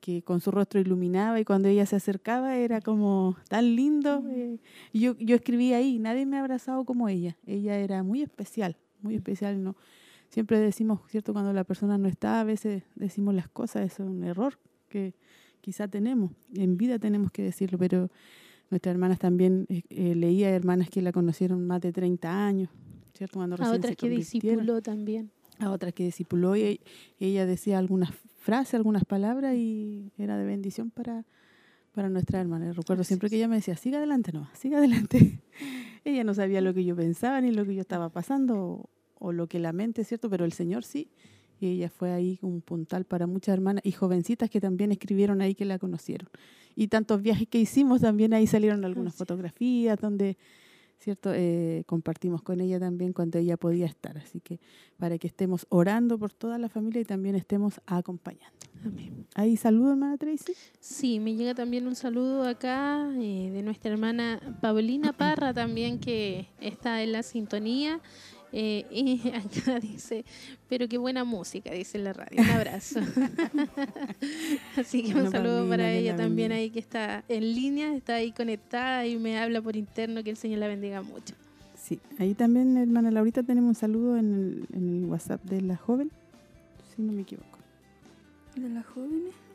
que con su rostro iluminaba y cuando ella se acercaba era como tan lindo. Eh, yo, yo escribí ahí, nadie me ha abrazado como ella. Ella era muy especial, muy especial. No, siempre decimos, ¿cierto? Cuando la persona no está, a veces decimos las cosas, es un error que quizá tenemos. En vida tenemos que decirlo, pero nuestras hermanas también, eh, eh, leía hermanas que la conocieron más de 30 años, ¿cierto? Cuando a otras que discipuló también. A otras que discipuló y ella decía algunas frase, algunas palabras y era de bendición para, para nuestra hermana. Recuerdo siempre que ella me decía, siga adelante nomás, siga adelante. [LAUGHS] ella no sabía lo que yo pensaba ni lo que yo estaba pasando o, lo que la mente, ¿cierto? Pero el Señor sí. Y ella fue ahí un puntal para muchas hermanas y jovencitas que también escribieron ahí que la conocieron. Y tantos viajes que hicimos, también ahí salieron algunas fotografías donde ¿cierto? Eh, compartimos con ella también cuando ella podía estar. Así que para que estemos orando por toda la familia y también estemos acompañando. Amén. ¿Hay saludo, hermana Tracy? Sí, me llega también un saludo acá eh, de nuestra hermana Paulina Parra también que está en la sintonía. Eh, y [LAUGHS] acá dice, pero qué buena música, dice la radio. Un abrazo. [LAUGHS] Así que un saludo para ella también ahí que está en línea, está ahí conectada y me habla por interno, que el Señor la bendiga mucho. Sí, ahí también, hermana Laurita, tenemos un saludo en el, en el WhatsApp de la joven, si no me equivoco. ¿De la joven?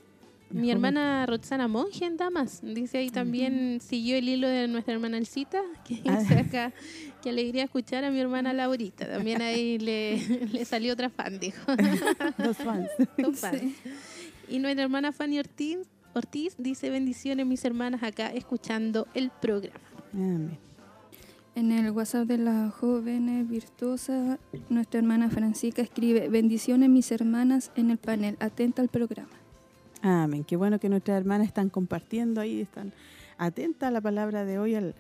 Mi hermana Roxana Monge en Damas, dice ahí también, siguió el hilo de nuestra hermana Alcita, [LAUGHS] que ah. dice acá, que alegría escuchar a mi hermana Laurita. También ahí [LAUGHS] le, le salió otra fan, dijo. [LAUGHS] Dos fans. Dos fans. Y nuestra hermana Fanny Ortiz, Ortiz dice bendiciones mis hermanas acá escuchando el programa. En el WhatsApp de la joven virtuosa, nuestra hermana Francisca escribe bendiciones mis hermanas en el panel, atenta al programa. Amén. Qué bueno que nuestras hermanas están compartiendo ahí, están atentas a la palabra de hoy, al,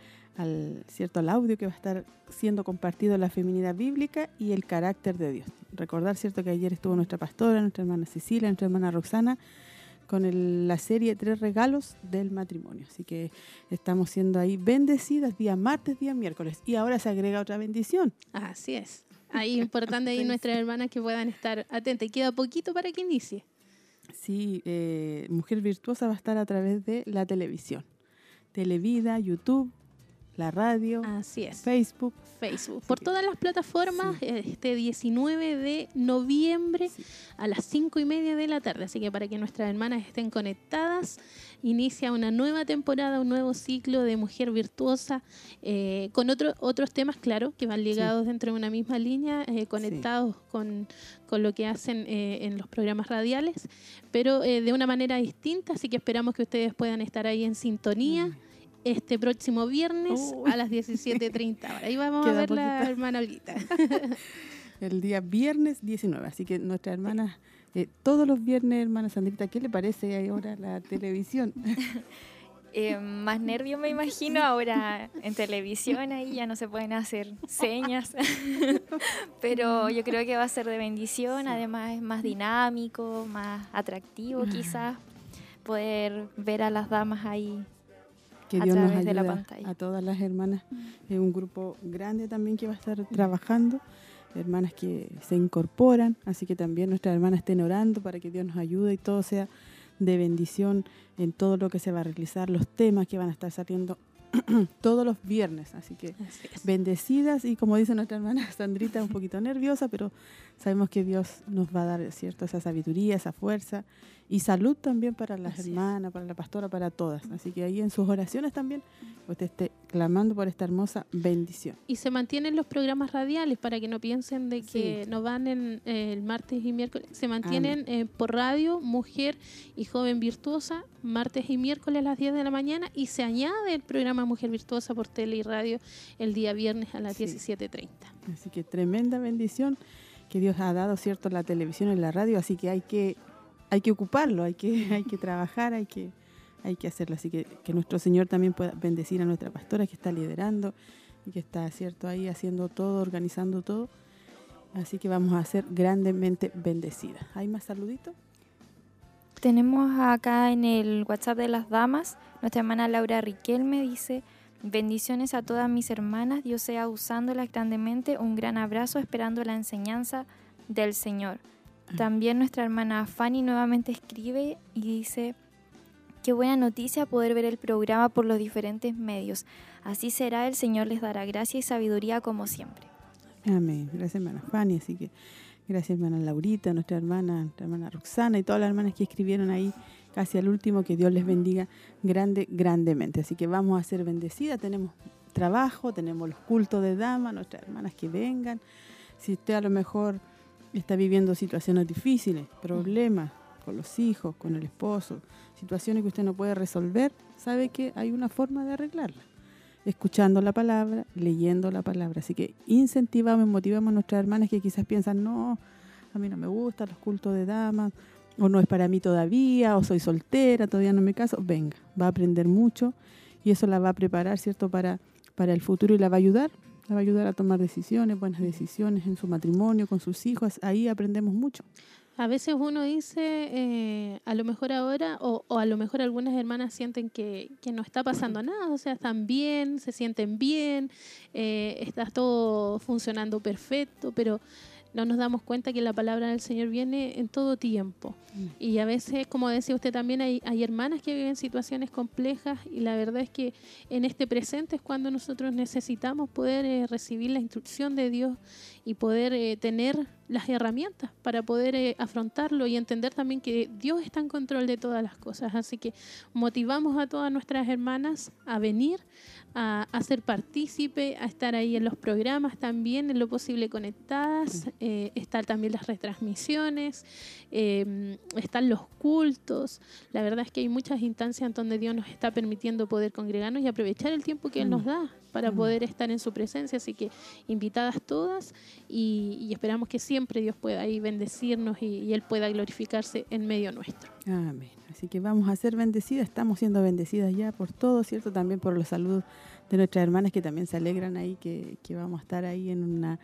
cierto al audio que va a estar siendo compartido la feminidad bíblica y el carácter de Dios. Recordar, cierto, que ayer estuvo nuestra pastora, nuestra hermana Cecilia, nuestra hermana Roxana, con la serie Tres Regalos del Matrimonio. Así que estamos siendo ahí bendecidas día martes, día miércoles. Y ahora se agrega otra bendición. Así es. Ahí importante ahí nuestras hermanas que puedan estar atentas. Y queda poquito para que inicie. Sí, eh, Mujer Virtuosa va a estar a través de la televisión. Televida, YouTube, la radio, Así es. Facebook. Facebook. Por todas las plataformas, este 19 de noviembre a las 5 y media de la tarde. Así que para que nuestras hermanas estén conectadas, inicia una nueva temporada, un nuevo ciclo de Mujer Virtuosa, eh, con otro, otros temas, claro, que van ligados dentro de una misma línea, eh, conectados con, con, lo que hacen eh, en los programas radiales, pero de una manera distinta. Así que esperamos que ustedes puedan estar ahí en sintonía. Mm este próximo viernes a las 17.30 Ahí vamos a ver la hermana Olguita. [LAUGHS] El día viernes 19. Así que nuestra hermana, eh, todos los viernes, hermana Sandrita, ¿qué le parece ahora la televisión? [LAUGHS] Eh, más nervio me imagino ahora en televisión ahí ya no se pueden hacer señas [LAUGHS] pero yo creo que va a ser de bendición además es más dinámico más atractivo ah. quizás poder ver a las damas ahí que a Dios nos ayude todas las hermanas. Es un grupo grande también que va a estar trabajando, hermanas que se incorporan, así que también nuestras hermanas estén orando para que Dios nos ayude y todo sea de bendición en todo lo que se va a realizar, los temas que van a estar saliendo [CLEARS THROAT] todos los viernes. Así que Así bendecidas y como dice nuestra hermana [LAUGHS] Sandrita, un poquito nerviosa, pero sabemos que Dios nos va a dar cierto esa sabiduría, esa fuerza y salud también para las Así es. hermanas, para la pastora, para todas. Así que ahí en sus oraciones también usted esté clamando por esta hermosa bendición. Y se mantienen los programas radiales para que no piensen de que Sí. no van en, eh, el martes y miércoles. Se mantienen eh, por radio, Mujer y Joven Virtuosa, martes y miércoles a las 10 de la mañana. Y se añade el programa Mujer Virtuosa por tele y radio el día viernes a las Sí. 17.30. Así que tremenda bendición que Dios ha dado, ¿cierto? La televisión y la radio, así que hay que hay que ocuparlo, hay que [LAUGHS] hay que trabajar, hay que hay que hacerlo, así que que nuestro Señor también pueda bendecir a nuestra pastora que está liderando y que está, ¿cierto? Ahí haciendo todo, organizando todo. Así que vamos a ser grandemente bendecidas. ¿Hay más saluditos? Tenemos acá en el WhatsApp de las damas, nuestra hermana Laura Riquelme dice, bendiciones a todas mis hermanas, Dios sea usándolas grandemente, un gran abrazo esperando la enseñanza del Señor. También nuestra hermana Fanny nuevamente escribe y dice, qué buena noticia poder ver el programa por los diferentes medios. Así será, el Señor les dará gracia y sabiduría como siempre. Amén. Gracias, hermana Fanny. Así que gracias, hermana Laurita, nuestra hermana, nuestra hermana Roxana y todas las hermanas que escribieron ahí casi al último. Que Dios les bendiga grande, grandemente. Así que vamos a ser bendecidas. Tenemos trabajo, tenemos los cultos de dama, nuestras hermanas que vengan. Si usted a lo mejor está viviendo situaciones difíciles, problemas con los hijos, con el esposo, situaciones que usted no puede resolver, sabe que hay una forma de arreglarla escuchando la palabra, leyendo la palabra. Así que incentivamos y motivamos a nuestras hermanas que quizás piensan, no, a mí no me gustan los cultos de damas, o no es para mí todavía, o soy soltera, todavía no me caso. Venga, va a aprender mucho y eso la va a preparar, ¿cierto?, para, para el futuro y la va a ayudar. La va a ayudar a tomar decisiones, buenas decisiones en su matrimonio, con sus hijos. Ahí aprendemos mucho. A veces uno dice, eh, a lo mejor ahora, o, o a lo mejor algunas hermanas sienten que, que no está pasando nada, o sea, están bien, se sienten bien, eh, está todo funcionando perfecto, pero no nos damos cuenta que la palabra del Señor viene en todo tiempo. Y a veces, como decía usted también, hay, hay hermanas que viven situaciones complejas y la verdad es que en este presente es cuando nosotros necesitamos poder eh, recibir la instrucción de Dios y poder eh, tener las herramientas para poder eh, afrontarlo y entender también que Dios está en control de todas las cosas. Así que motivamos a todas nuestras hermanas a venir, a, a ser partícipe, a estar ahí en los programas también, en lo posible conectadas. Eh, están también las retransmisiones, eh, están los cultos. La verdad es que hay muchas instancias en donde Dios nos está permitiendo poder congregarnos y aprovechar el tiempo que Él nos da para poder estar en su presencia. Así que invitadas todas y, y esperamos que siempre Dios pueda ahí bendecirnos y, y Él pueda glorificarse en medio nuestro. Amén. Así que vamos a ser bendecidas, estamos siendo bendecidas ya por todo, ¿cierto? También por los saludos de nuestras hermanas que también se alegran ahí, que, que vamos a estar ahí en una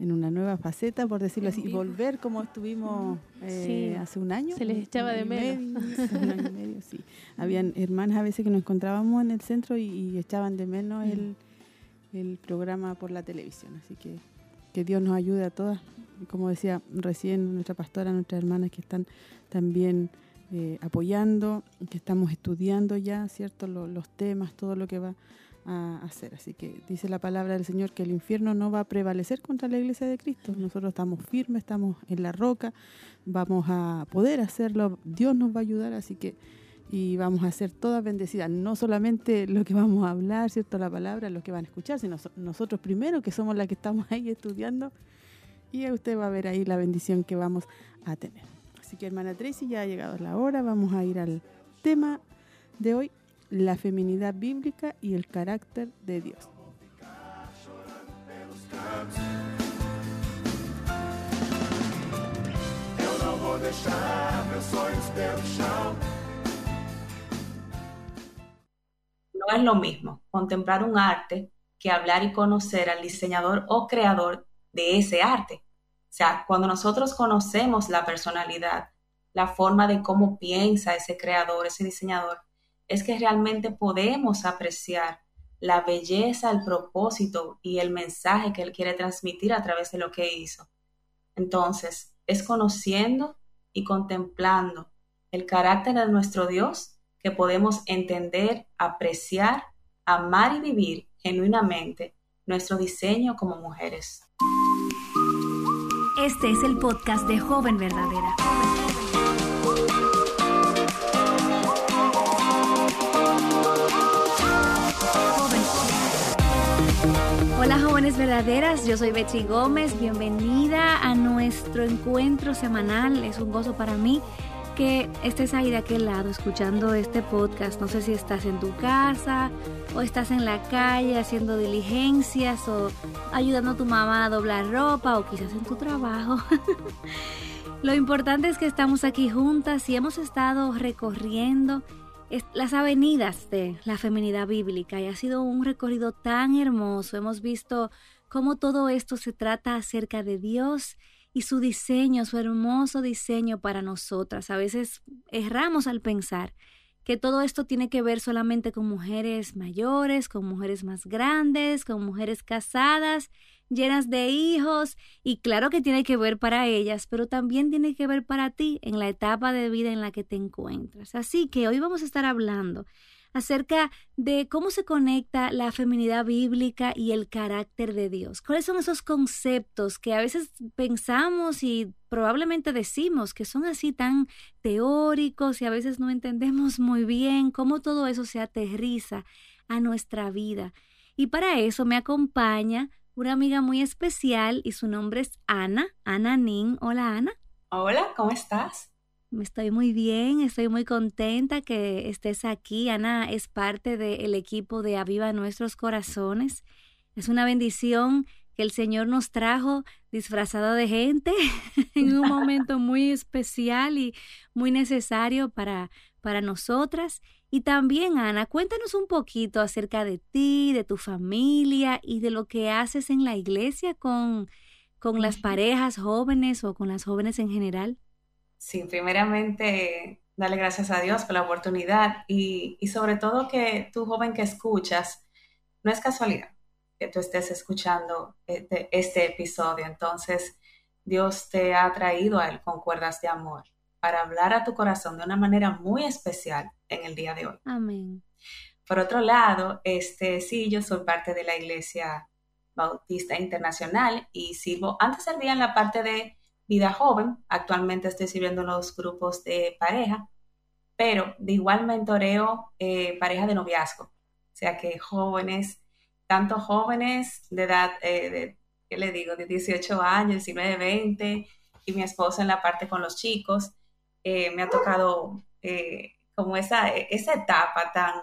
en una nueva faceta, por decirlo así, y volver como estuvimos eh, Sí. hace un año. Se les echaba de menos. un año y medio, sí. [LAUGHS] Habían hermanas a veces que nos encontrábamos en el centro y, y echaban de menos el, el programa por la televisión. Así que que Dios nos ayude a todas. Como decía recién nuestra pastora, nuestras hermanas que están también eh, apoyando, que estamos estudiando ya, ¿cierto? Lo- los temas, todo lo que va a hacer. Así que dice la palabra del Señor que el infierno no va a prevalecer contra la iglesia de Cristo. Nosotros estamos firmes, estamos en la roca, vamos a poder hacerlo, Dios nos va a ayudar, así que y vamos a ser todas bendecidas, no solamente lo que vamos a hablar, ¿cierto? La palabra, lo que van a escuchar, sino so- nosotros primero, que somos las que estamos [LAUGHS] ahí estudiando, y usted va a ver ahí la bendición que vamos a tener. Así que hermana Tracy, ya ha llegado la hora, vamos a ir al tema de hoy, la feminidad bíblica y el carácter de Dios. No es lo mismo contemplar un arte que hablar y conocer al diseñador o creador de ese arte. O sea, cuando nosotros conocemos la personalidad, la forma de cómo piensa ese creador, ese diseñador, es que realmente podemos apreciar la belleza, el propósito y el mensaje que Él quiere transmitir a través de lo que hizo. Entonces, es conociendo y contemplando el carácter de nuestro Dios que podemos entender, apreciar, amar y vivir genuinamente nuestro diseño como mujeres. Este es el podcast de Joven Verdadera. Hola jóvenes verdaderas, yo soy Betsy Gómez, bienvenida a nuestro encuentro semanal, es un gozo para mí que estés ahí de aquel lado escuchando este podcast. No sé si estás en tu casa o estás en la calle haciendo diligencias o ayudando a tu mamá a doblar ropa o quizás en tu trabajo. [LAUGHS] Lo importante es que estamos aquí juntas y hemos estado recorriendo las avenidas de la feminidad bíblica y ha sido un recorrido tan hermoso. Hemos visto cómo todo esto se trata acerca de Dios y su diseño, su hermoso diseño para nosotras. A veces erramos al pensar que todo esto tiene que ver solamente con mujeres mayores, con mujeres más grandes, con mujeres casadas llenas de hijos y claro que tiene que ver para ellas, pero también tiene que ver para ti en la etapa de vida en la que te encuentras. Así que hoy vamos a estar hablando acerca de cómo se conecta la feminidad bíblica y el carácter de Dios. ¿Cuáles son esos conceptos que a veces pensamos y probablemente decimos que son así tan teóricos y a veces no entendemos muy bien cómo todo eso se aterriza a nuestra vida? Y para eso me acompaña una amiga muy especial y su nombre es Ana, Ana Nin. Hola Ana. Hola, ¿cómo estás? Estoy muy bien, estoy muy contenta que estés aquí. Ana es parte del equipo de Aviva Nuestros Corazones. Es una bendición que el Señor nos trajo disfrazada de gente [LAUGHS] en un momento [LAUGHS] muy especial y muy necesario para, para nosotras. Y también, Ana, cuéntanos un poquito acerca de ti, de tu familia y de lo que haces en la iglesia con, con las parejas jóvenes o con las jóvenes en general. Sí, primeramente, darle gracias a Dios por la oportunidad y, y sobre todo que tú, joven que escuchas, no es casualidad que tú estés escuchando este, este episodio. Entonces, Dios te ha traído a Él con cuerdas de amor para hablar a tu corazón de una manera muy especial en el día de hoy. Amén. Por otro lado, este, sí, yo soy parte de la Iglesia Bautista Internacional y sirvo, antes servía en la parte de vida joven, actualmente estoy sirviendo en los grupos de pareja, pero de igual mentoreo eh, pareja de noviazgo, o sea que jóvenes, tanto jóvenes de edad, eh, de, ¿qué le digo?, de 18 años, 19, 20, y mi esposo en la parte con los chicos, eh, me ha tocado eh, como esa, esa etapa tan,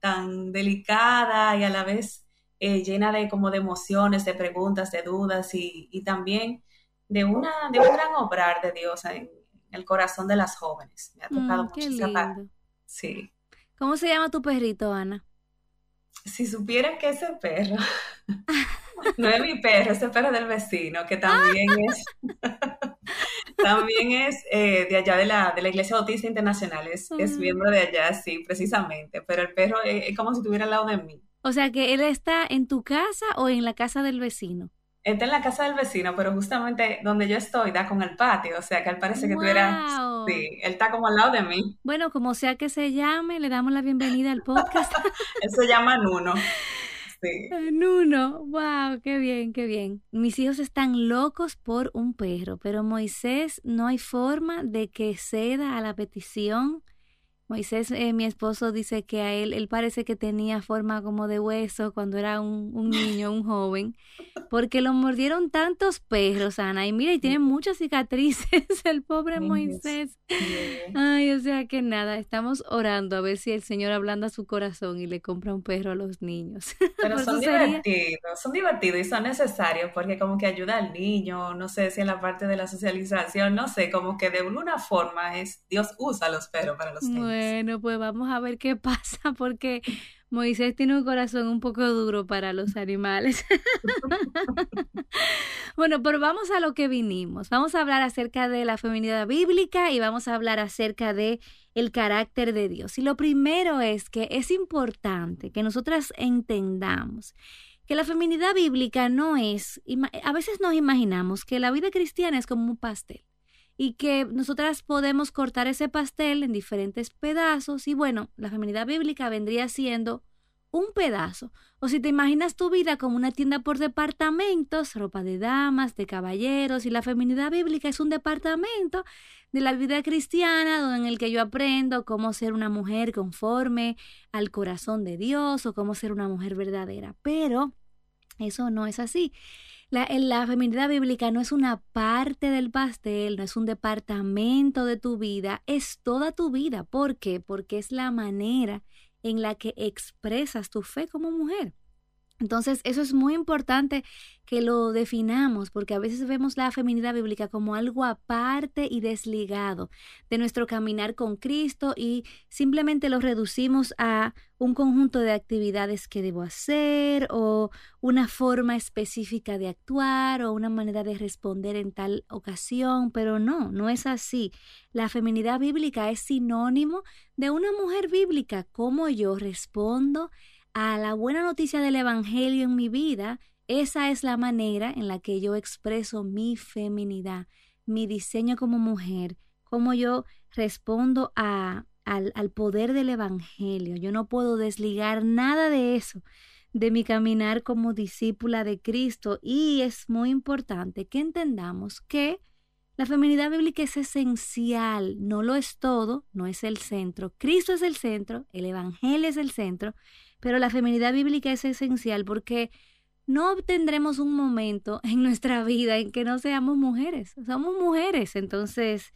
tan delicada y a la vez eh, llena de como de emociones, de preguntas, de dudas y, también de, una, de un gran obrar de Dios en el corazón de las jóvenes. Me ha tocado mm, mucho Sí. ¿Cómo se llama tu perrito, Ana? Si supieran que ese perro [LAUGHS] no es mi perro, ese perro del vecino, que también es [LAUGHS] También es eh, de allá de la, de la Iglesia Bautista Internacional, es, miembro de allá, sí, precisamente, pero el perro es, como si estuviera al lado de mí. O sea que él está en tu casa o en la casa del vecino. Está en la casa del vecino, pero justamente donde yo estoy da con el patio, o sea que él parece que tuviera... Sí, él está como al lado de mí. Bueno, como sea que se llame, le damos la bienvenida al podcast. [LAUGHS] él se llama Nuno. Nuno, wow, qué bien, qué bien. Mis hijos están locos por un perro, pero Moisés no hay forma de que ceda a la petición Moisés, eh, mi esposo, dice que a él, él parece que tenía forma como de hueso cuando era un, un niño, un joven, porque lo mordieron tantos perros, Ana, y mira, y tiene muchas cicatrices [LAUGHS] el pobre Moisés. Ay, o sea que nada, estamos orando a ver si el Señor hablando a su corazón y le compra un perro a los niños. [LAUGHS] Pero son divertidos, son divertidos y son necesarios porque como que ayuda al niño, no sé si en la parte de la socialización, no sé, como que de alguna forma es, Dios usa los perros para los niños. Bueno, pues vamos a ver qué [LAUGHS] pasa porque Moisés tiene un corazón un poco duro para los animales. [LAUGHS] Bueno, pero vamos a lo que vinimos. Vamos a hablar acerca de la feminidad bíblica y vamos a hablar acerca de el carácter de Dios. Y lo primero es que es importante que nosotras entendamos que la feminidad bíblica no es, a veces nos imaginamos que la vida cristiana es como un pastel y que nosotras podemos cortar ese pastel en diferentes pedazos y bueno, la feminidad bíblica vendría siendo un pedazo. O si te imaginas tu vida como una tienda por departamentos, ropa de damas, de caballeros, y la feminidad bíblica es un departamento de la vida cristiana en el que yo aprendo cómo ser una mujer conforme al corazón de Dios o cómo ser una mujer verdadera. Pero eso no es así. La, feminidad bíblica no es una parte del pastel, no es un departamento de tu vida, es toda tu vida. ¿Por qué? Porque es la manera en la que expresas tu fe como mujer. Entonces, eso es muy importante que lo definamos, porque a veces vemos la feminidad bíblica como algo aparte y desligado de nuestro caminar con Cristo y simplemente lo reducimos a un conjunto de actividades que debo hacer o una forma específica de actuar o una manera de responder en tal ocasión, pero no, no es así. La feminidad bíblica es sinónimo de una mujer bíblica, como yo respondo a la buena noticia del Evangelio en mi vida, esa es la manera en la que yo expreso mi feminidad, mi diseño como mujer, cómo yo respondo a, al, al poder del Evangelio. Yo no puedo desligar nada de eso de mi caminar como discípula de Cristo y es muy importante que entendamos que la feminidad bíblica es esencial, no lo es todo, no es el centro. Cristo es el centro, el Evangelio es el centro, pero la feminidad bíblica es esencial porque no obtendremos un momento [LAUGHS] en nuestra vida en que no seamos mujeres. Somos mujeres, entonces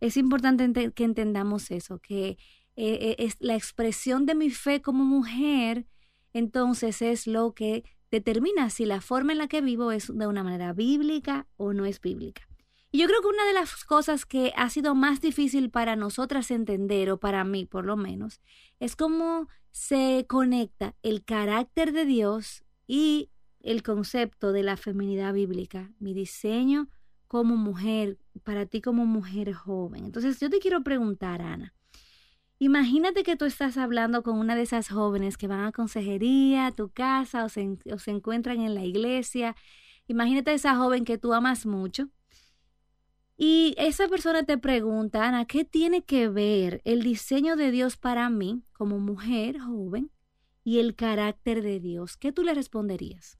es importante que entendamos eso, que eh, eh, es la expresión de mi fe como mujer, entonces es lo que determina si la forma en la que vivo es de una manera bíblica o no es bíblica. Y yo creo que una de las cosas que ha sido más difícil para nosotras entender, o para mí por lo menos, es cómo se conecta el carácter de Dios y el concepto de la feminidad bíblica, mi diseño como mujer, para ti como mujer joven. Entonces yo te quiero preguntar, Ana, imagínate que tú estás hablando con una de esas jóvenes que van a consejería, a tu casa o se, o se encuentran en la iglesia. Imagínate esa joven que tú amas mucho y esa persona te pregunta, Ana, ¿qué tiene que ver el diseño de Dios para mí como mujer joven y el carácter de Dios? ¿Qué tú le responderías?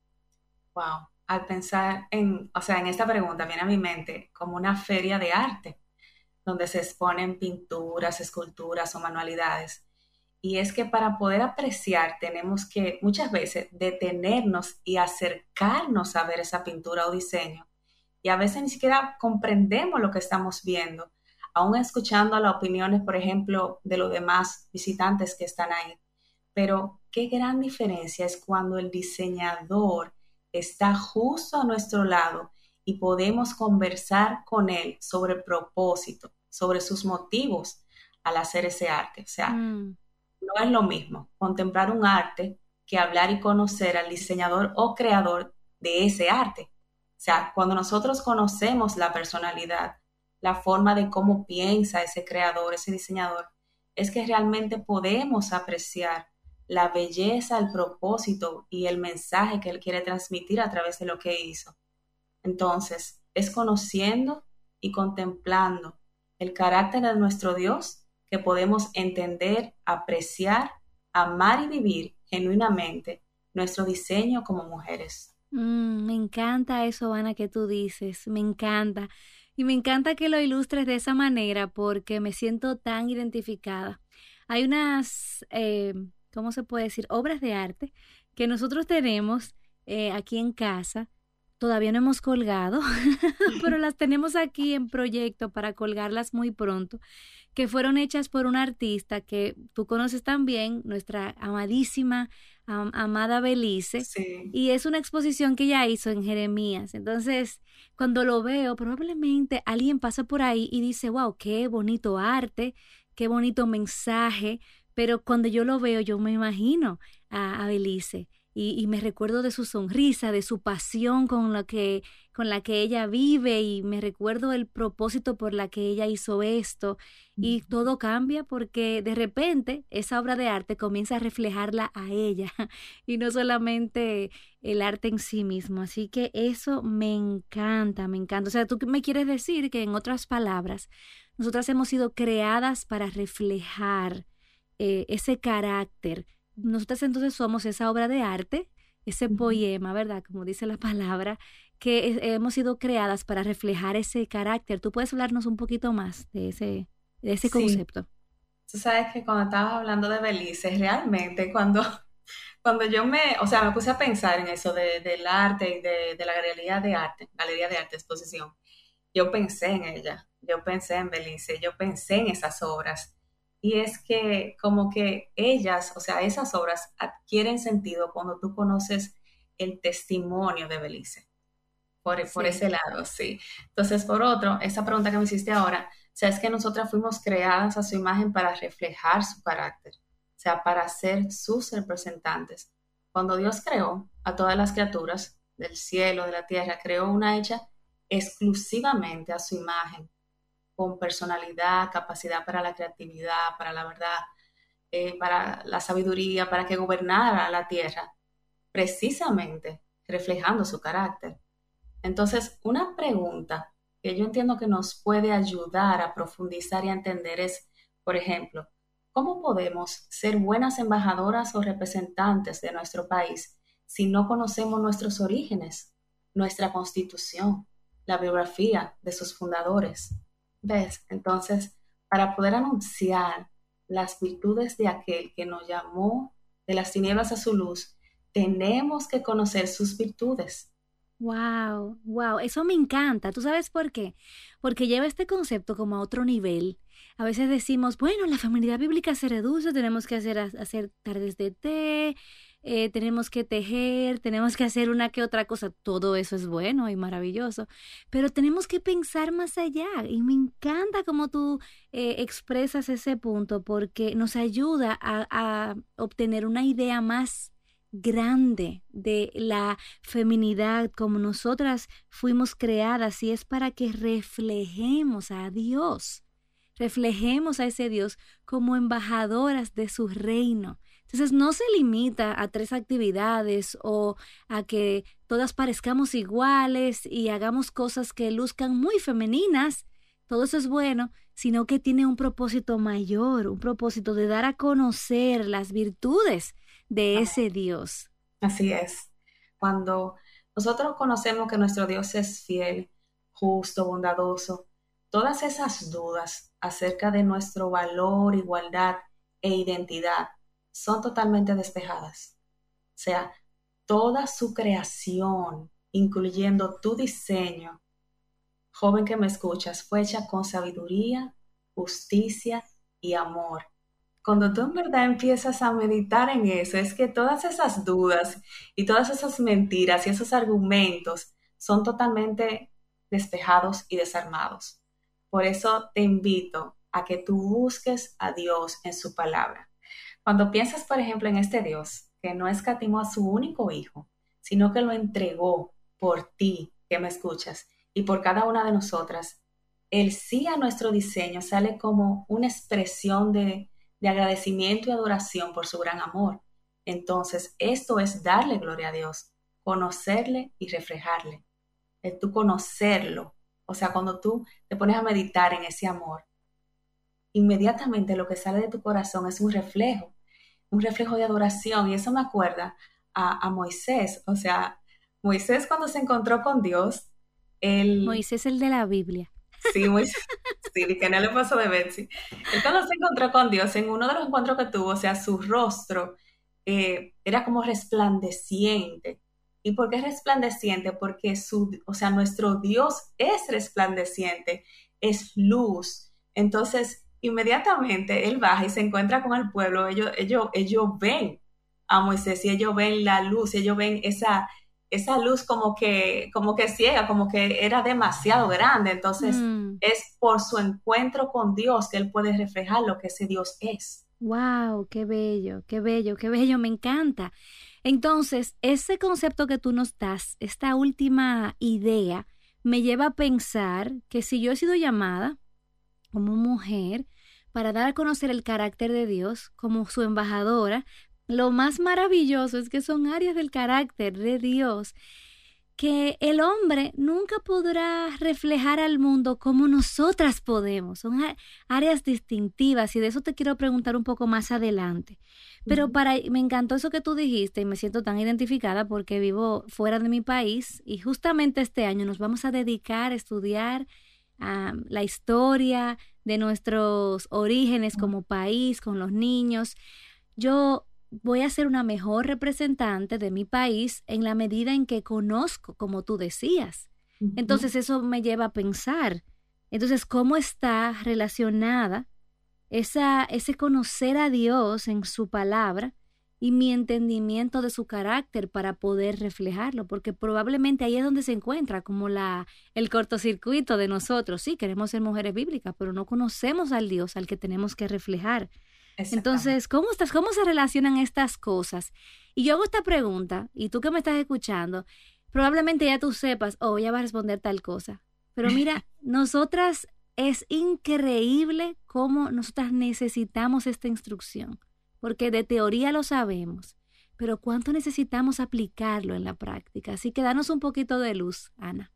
Wow, al pensar en, o sea, en esta pregunta viene a mi mente como una feria de arte, donde se exponen pinturas, esculturas o manualidades. Y es que para poder apreciar tenemos que muchas veces detenernos y acercarnos a ver esa pintura o diseño y a veces ni siquiera comprendemos lo que estamos viendo, aún escuchando las opiniones, por ejemplo, de los demás visitantes que están ahí. Pero qué gran diferencia es cuando el diseñador está justo a nuestro lado y podemos conversar con él sobre el propósito, sobre sus motivos al hacer ese arte. O sea, mm. no es lo mismo contemplar un arte que hablar y conocer al diseñador o creador de ese arte. O sea, cuando nosotros conocemos la personalidad, la forma de cómo piensa ese creador, ese diseñador, es que realmente podemos apreciar la belleza, el propósito y el mensaje que él quiere transmitir a través de lo que hizo. Entonces, es conociendo y contemplando el carácter de nuestro Dios que podemos entender, apreciar, amar y vivir genuinamente nuestro diseño como mujeres. Mm, me encanta eso, Ana, que tú dices, me encanta. Y me encanta que lo ilustres de esa manera porque me siento tan identificada. Hay unas, eh, ¿cómo se puede decir? Obras de arte que nosotros tenemos eh, aquí en casa. Todavía no hemos colgado, [LAUGHS] pero [LAUGHS] las tenemos aquí en proyecto para colgarlas muy pronto, que fueron hechas por una artista que tú conoces también, nuestra amadísima Amada Belice. Y es una exposición que ella hizo en Jeremías. Entonces, cuando lo veo, probablemente alguien pasa por ahí y dice, wow, qué bonito arte, qué bonito mensaje. Pero cuando yo lo veo, yo me imagino a, Belice. Y, me recuerdo de su sonrisa, de su pasión con la que con la que ella vive y me recuerdo el propósito por la que ella hizo esto y todo cambia porque de repente esa obra de arte comienza a reflejarla a ella [LAUGHS] y no solamente el arte en sí mismo. Así que eso me encanta, me encanta. O sea, tú me quieres decir que en otras palabras, nosotras hemos sido creadas para reflejar eh, ese carácter. Nosotras entonces somos esa obra de arte, ese poema, ¿verdad? Como dice la palabra, que hemos sido creadas para reflejar ese carácter. ¿Tú puedes hablarnos un poquito más de ese, de ese concepto? Tú sabes que cuando estabas hablando de Belice, realmente cuando, [LAUGHS] cuando yo me, o sea, me puse a pensar en eso de, del arte y de, de, la galería de arte, galería de arte, exposición, yo pensé en ella, yo pensé en Belice, yo pensé en esas obras y es que como que ellas, o sea, esas obras adquieren sentido cuando tú conoces el testimonio de Belice. Por, por ese lado, sí. Entonces, por otro, esa pregunta que me hiciste ahora, o sea, es que nosotras fuimos creadas a su imagen para reflejar su carácter, o sea, para ser sus representantes. Cuando Dios creó a todas las criaturas del cielo, de la tierra, creó una hecha exclusivamente a su imagen con personalidad, capacidad para la creatividad, para la verdad, eh, para la sabiduría, para que gobernara la tierra, precisamente reflejando su carácter. Entonces, una pregunta que yo entiendo que nos puede ayudar a profundizar y entender es, por ejemplo, ¿cómo podemos ser buenas embajadoras o representantes de nuestro país si no conocemos nuestros orígenes, nuestra constitución, la biografía de sus fundadores? ¿Ves? Entonces, para poder anunciar las virtudes de aquel que nos llamó de las tinieblas a su luz, tenemos que conocer sus virtudes. Wow, wow, eso me encanta. ¿Tú sabes por qué? Porque lleva este concepto como a otro nivel. A veces decimos, bueno, la feminidad bíblica se reduce, tenemos que hacer, hacer tardes de té, eh, tenemos que tejer, tenemos que hacer una que otra cosa, todo eso es bueno y maravilloso, pero tenemos que pensar más allá. Y me encanta cómo tú eh, expresas ese punto porque nos ayuda a, a obtener una idea más grande de la feminidad como nosotras fuimos creadas y es para que reflejemos a Dios, reflejemos a ese Dios como embajadoras de su reino entonces no se limita a tres actividades o a que todas parezcamos iguales y hagamos cosas que luzcan muy femeninas. Todo eso es bueno, sino que tiene un propósito mayor, un propósito de dar a conocer las virtudes de ese Dios. Así es. Cuando nosotros conocemos que nuestro Dios es fiel, justo, bondadoso, todas esas dudas acerca de nuestro valor, igualdad e identidad son totalmente despejadas. O sea, toda su creación, incluyendo tu diseño, joven que me escuchas, fue hecha con sabiduría, justicia y amor. Cuando tú en verdad empiezas a meditar en eso, es que todas esas dudas y todas esas mentiras y esos argumentos son totalmente despejados y desarmados. Por eso te invito a que tú busques a Dios en su palabra. Cuando piensas, por ejemplo, en este Dios que no escatimó a su único hijo, sino que lo entregó por ti, que me escuchas, y por cada una de nosotras, el sí a nuestro diseño sale como una expresión de, de agradecimiento y adoración por su gran amor. Entonces, esto es darle gloria a Dios, conocerle y reflejarle. El tú conocerlo. O sea, cuando tú te pones a meditar en ese amor, inmediatamente lo que sale de tu corazón es un reflejo, un reflejo de adoración. Y eso me acuerda a, Moisés. O sea, Moisés cuando se encontró con Dios, el... Moisés el de la Biblia. Sí, Moisés, sí, que no le pasó de Betsy. Él cuando se encontró con Dios, en uno de los encuentros que tuvo, o sea, su rostro eh, era como resplandeciente. ¿Y por qué resplandeciente? Porque su, o sea, nuestro Dios es resplandeciente, es luz. Entonces, inmediatamente él baja y se encuentra con el pueblo, ellos, ellos, ellos ven a Moisés y ellos ven la luz, ellos ven esa, esa luz como que, como que ciega, como que era demasiado grande. Entonces mm. es por su encuentro con Dios que él puede reflejar lo que ese Dios es. ¡Wow! ¡Qué bello! ¡Qué bello! ¡Qué bello! Me encanta. Entonces, ese concepto que tú nos das, esta última idea, me lleva a pensar que si yo he sido llamada como mujer para dar a conocer el carácter de Dios como su embajadora, lo más maravilloso es que son áreas del carácter de Dios que el hombre nunca podrá reflejar al mundo como nosotras podemos. Son áreas distintivas y de eso te quiero preguntar un poco más adelante. Pero para me encantó eso que tú dijiste y me siento tan identificada porque vivo fuera de mi país y justamente este año nos vamos a dedicar a estudiar la historia de nuestros orígenes como país, con los niños. Yo voy a ser una mejor representante de mi país en la medida en que conozco, como tú decías. Entonces eso me lleva a pensar, entonces, ¿cómo está relacionada esa, ese conocer a Dios en su palabra y mi entendimiento de su carácter para poder reflejarlo? Porque probablemente ahí es donde se encuentra como la, el cortocircuito de nosotros. Sí, queremos ser mujeres bíblicas, pero no conocemos al Dios al que tenemos que reflejar. Entonces, ¿cómo estás? ¿Cómo se relacionan estas cosas? Y yo hago esta pregunta, y tú que me estás escuchando, probablemente ya tú sepas, oh, ya va a responder tal cosa. Pero mira, [LAUGHS] nosotras es increíble cómo nosotras necesitamos esta instrucción, porque de teoría lo sabemos, pero cuánto necesitamos aplicarlo en la práctica. Así que danos un poquito de luz, Ana.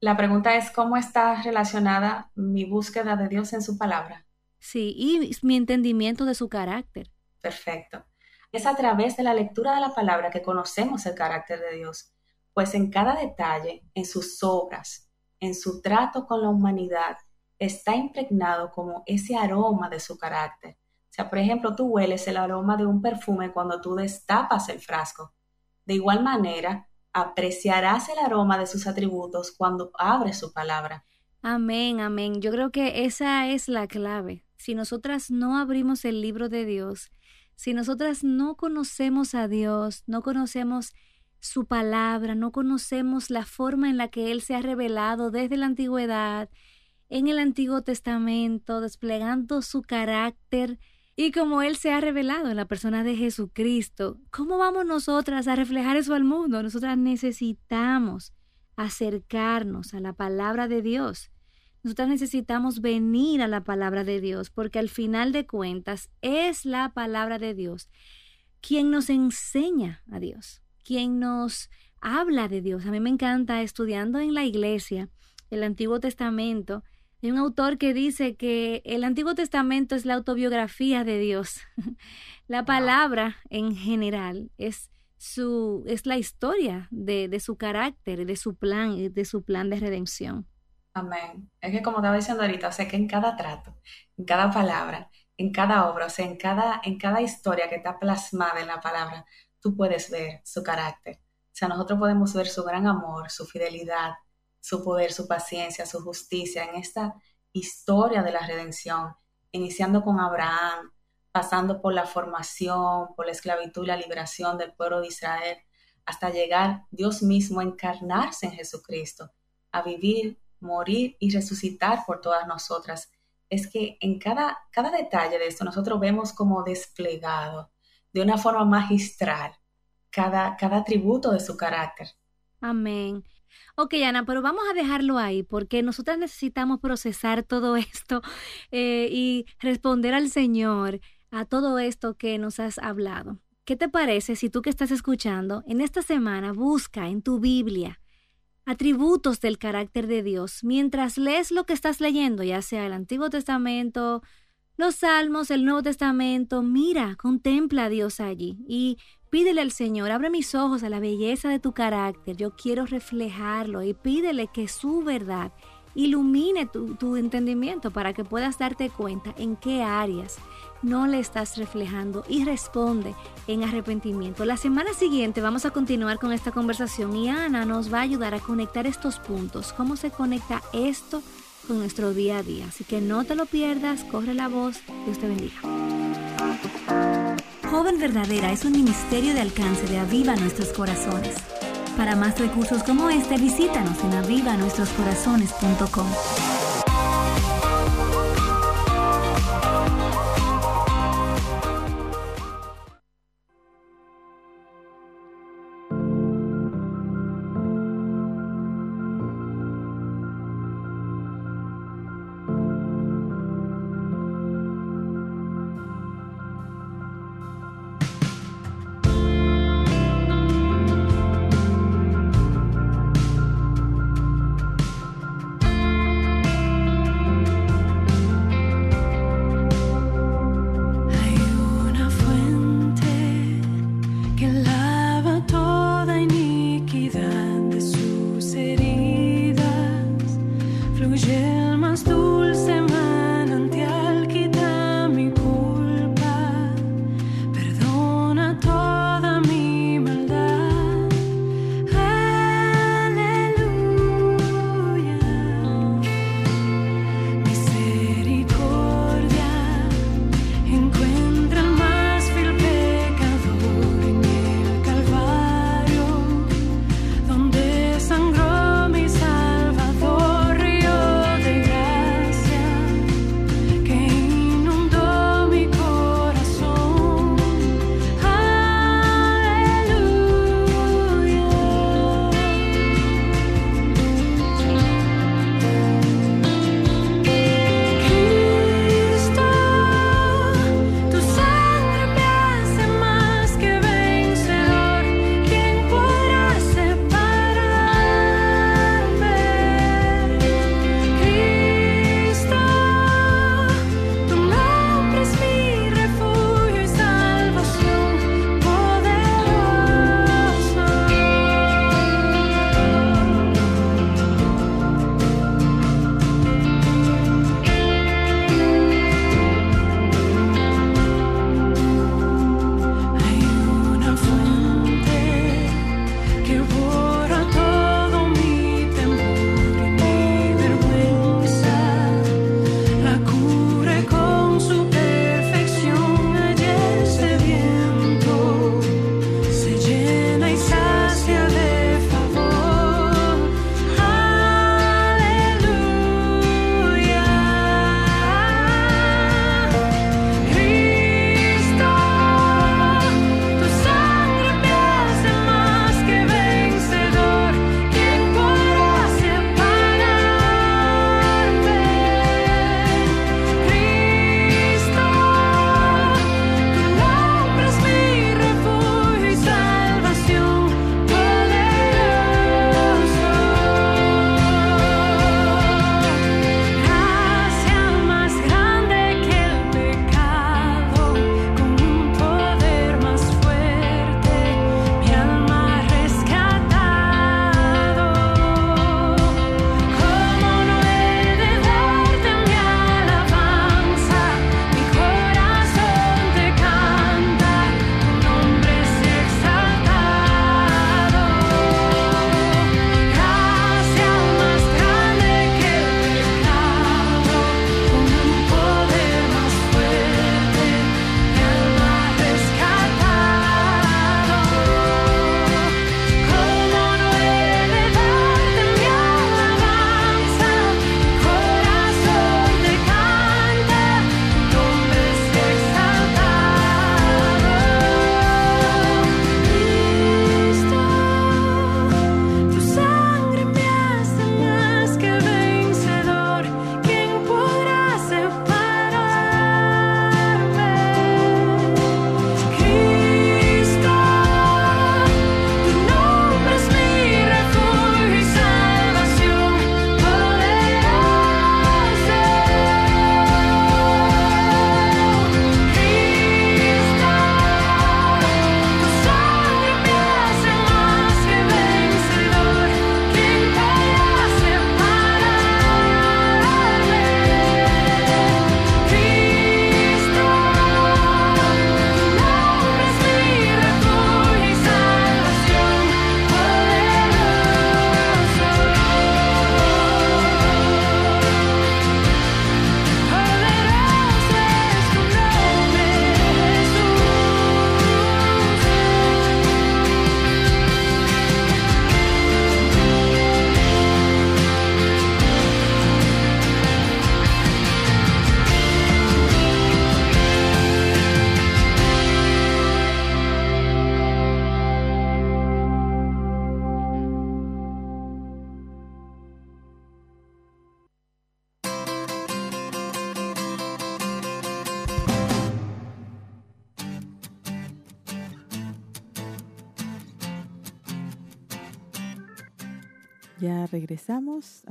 La pregunta es, ¿cómo está relacionada mi búsqueda de Dios en su palabra? Sí, y mi entendimiento de su carácter. Perfecto. Es a través de la lectura de la palabra que conocemos el carácter de Dios, pues en cada detalle, en sus obras, en su trato con la humanidad, está impregnado como ese aroma de su carácter. Sea, por ejemplo, tú hueles el aroma de un perfume cuando tú destapas el frasco. De igual manera, apreciarás el aroma de sus atributos cuando abres su palabra. Amén, amén. Yo creo que esa es la clave si nosotras no abrimos el libro de Dios, si nosotras no conocemos a Dios, no conocemos su palabra, no conocemos la forma en la que Él se ha revelado desde la antigüedad, en el Antiguo Testamento, desplegando su carácter y como Él se ha revelado en la persona de Jesucristo, ¿cómo vamos nosotras a reflejar eso al mundo? Nosotras necesitamos acercarnos a la palabra de Dios. Nosotras necesitamos venir a la palabra de Dios porque al final de cuentas es la palabra de Dios quien nos enseña a Dios, quien nos habla de Dios. A mí me encanta estudiando en la iglesia el Antiguo Testamento. Hay un autor que dice que el Antiguo Testamento es la autobiografía de Dios. [LAUGHS] la palabra en general es su es la historia de, de su carácter, de su plan, de su plan de redención. Amén. Es que como estaba diciendo ahorita, o sea, que en cada trato, en cada palabra, en cada obra, o sea, en cada, en cada historia que está plasmada en la palabra, tú puedes ver su carácter. O sea, nosotros podemos ver su gran amor, su fidelidad, su poder, su paciencia, su justicia en esta historia de la redención, iniciando con Abraham, pasando por la formación, por la esclavitud y la liberación del pueblo de Israel, hasta llegar Dios mismo a encarnarse en Jesucristo, a vivir morir y resucitar por todas nosotras. Es que en cada, cada detalle de esto nosotros vemos como desplegado de una forma magistral cada, cada atributo de su carácter. Amén. Ok, Ana, pero vamos a dejarlo ahí porque nosotras necesitamos procesar todo [LAUGHS] esto eh, y responder al Señor a todo esto que nos has hablado. ¿Qué te parece si tú que estás escuchando en esta semana busca en tu Biblia atributos del carácter de Dios mientras lees lo que estás leyendo, ya sea el Antiguo Testamento, los Salmos, el Nuevo Testamento, mira, contempla a Dios allí y pídele al Señor, abre mis ojos a la belleza de tu carácter, yo quiero reflejarlo y pídele que su verdad ilumine tu, tu entendimiento para que puedas darte cuenta en qué áreas no le estás reflejando y responde en arrepentimiento. La semana siguiente vamos a continuar con esta conversación y Ana nos va a ayudar a conectar estos puntos, cómo se conecta esto con nuestro día a día. Así que no te lo pierdas, corre la voz, Dios te bendiga. Joven Verdadera es un ministerio de alcance de Aviva Nuestros Corazones. Para más recursos como este, visítanos en avivanuestroscorazones.com.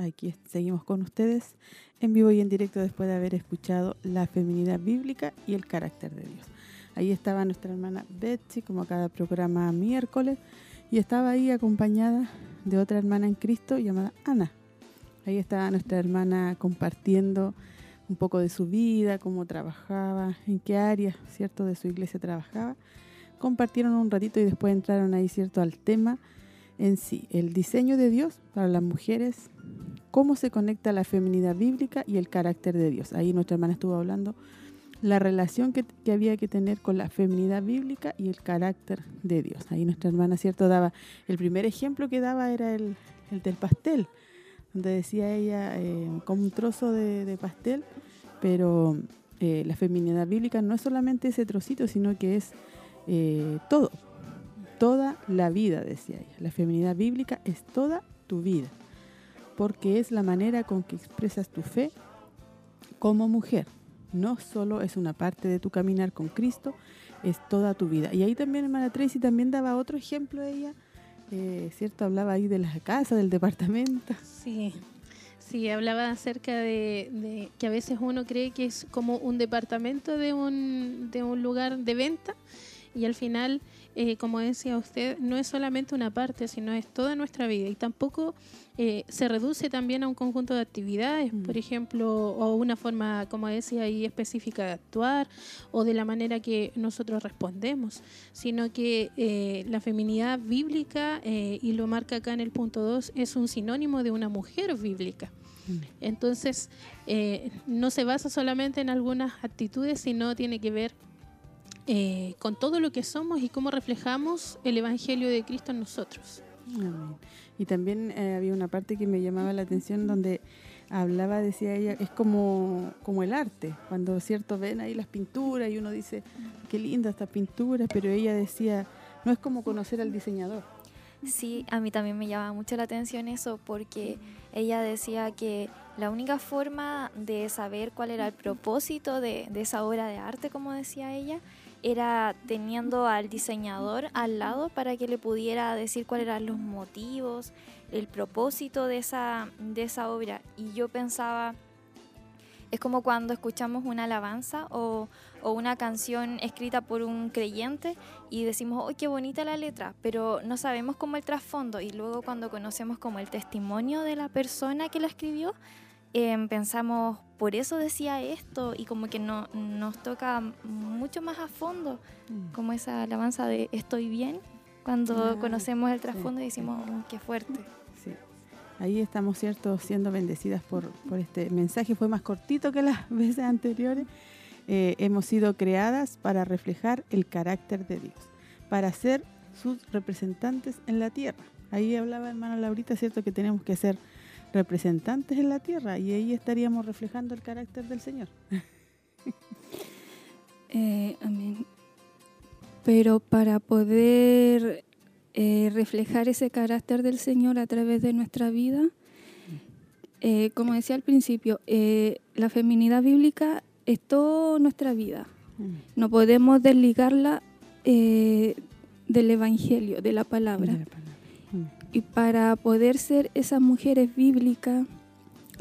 aquí seguimos con ustedes en vivo y en directo después de haber escuchado la feminidad bíblica y el carácter de Dios. Ahí estaba nuestra hermana Betsy, como cada programa miércoles, y estaba ahí acompañada de otra hermana en Cristo llamada Ana. Ahí estaba nuestra hermana compartiendo un poco de su vida, cómo trabajaba, en qué área, ¿cierto?, de su iglesia trabajaba. Compartieron un ratito y después entraron ahí, ¿cierto?, al tema en sí, el diseño de Dios para las mujeres, cómo se conecta la feminidad bíblica y el carácter de Dios. Ahí nuestra hermana estuvo hablando la relación que, había que tener con la feminidad bíblica y el carácter de Dios. Ahí nuestra hermana, ¿cierto? Daba, el primer ejemplo que daba era el, del pastel, donde decía ella, eh, como un trozo de, pastel, pero eh, la feminidad bíblica no es solamente ese trocito, sino que es eh, todo, toda la vida, decía ella. La feminidad bíblica es toda tu vida, porque es la manera con que expresas tu fe como mujer. No solo es una parte de tu caminar con Cristo, es toda tu vida. Y ahí también hermana Tracy también daba otro ejemplo ella, eh, ¿cierto? Hablaba ahí de la casa, del departamento. Sí, sí, hablaba acerca de, de, que a veces uno cree que es como un departamento de un, de un lugar de venta y al final eh, como decía usted, no es solamente una parte, sino es toda nuestra vida y tampoco eh, se reduce también a un conjunto de actividades, mm. por ejemplo, o una forma, como decía ahí, específica de actuar o de la manera que nosotros respondemos, sino que eh, la feminidad bíblica, y lo marca acá en el punto 2, es un sinónimo de una mujer bíblica. Mm. Entonces, no se basa solamente en algunas actitudes, sino tiene que ver eh, con todo lo que somos y cómo reflejamos el Evangelio de Cristo en nosotros. Y también eh, había una parte que me llamaba la atención donde hablaba, decía ella, es como, como el arte, cuando cierto ven ahí las pinturas y uno dice, qué linda esta pintura, pero ella decía, no es como conocer al diseñador. Sí, a mí también me llama mucho la atención eso porque ella decía que la única forma de saber cuál era el propósito de, de esa obra de arte, como decía ella, era teniendo al diseñador al lado para que le pudiera decir cuáles eran los motivos, el propósito de esa, de esa obra. Y yo pensaba, es como cuando escuchamos una alabanza o, o una canción escrita por un creyente y decimos, ¡ay, qué bonita la letra! Pero no sabemos cómo el trasfondo. Y luego cuando conocemos como el testimonio de la persona que la escribió, Em, pensamos, por eso decía esto y como que no, nos toca mucho más a fondo, mm. como esa alabanza de estoy bien, cuando conocemos el trasfondo y decimos, oh, qué fuerte. Sí. Ahí estamos, ¿cierto?, siendo bendecidas por, por este mensaje. Fue más cortito que las [LAUGHS] veces anteriores. Eh, hemos sido creadas para reflejar el carácter de Dios, para ser sus representantes en la tierra. Ahí hablaba hermana Laurita, ¿cierto?, que tenemos que ser representantes en la tierra y ahí estaríamos reflejando el carácter del Señor. [LAUGHS] Eh, amén. Pero para poder eh, reflejar ese carácter del Señor a través de nuestra vida, eh, como decía al principio, la feminidad bíblica es toda nuestra vida. Mm. No podemos desligarla del Evangelio, de la palabra. Y para poder ser esas mujeres bíblicas,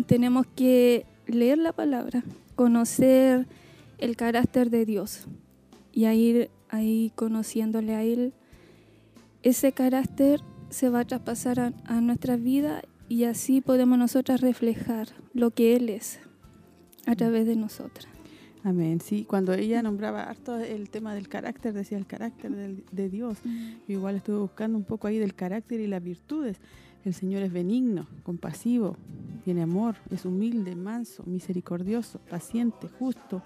tenemos que leer la palabra, conocer el carácter de Dios y ir ahí conociéndole a Él. Ese carácter se va a traspasar a, a nuestra vida y así podemos nosotras reflejar lo que Él es a través de nosotras. Amén. Sí, cuando ella nombraba harto el tema del carácter, decía el carácter de Dios. Yo igual estuve buscando un poco ahí del carácter y las virtudes. El Señor es benigno, compasivo, tiene amor, es humilde, manso, misericordioso, paciente, justo,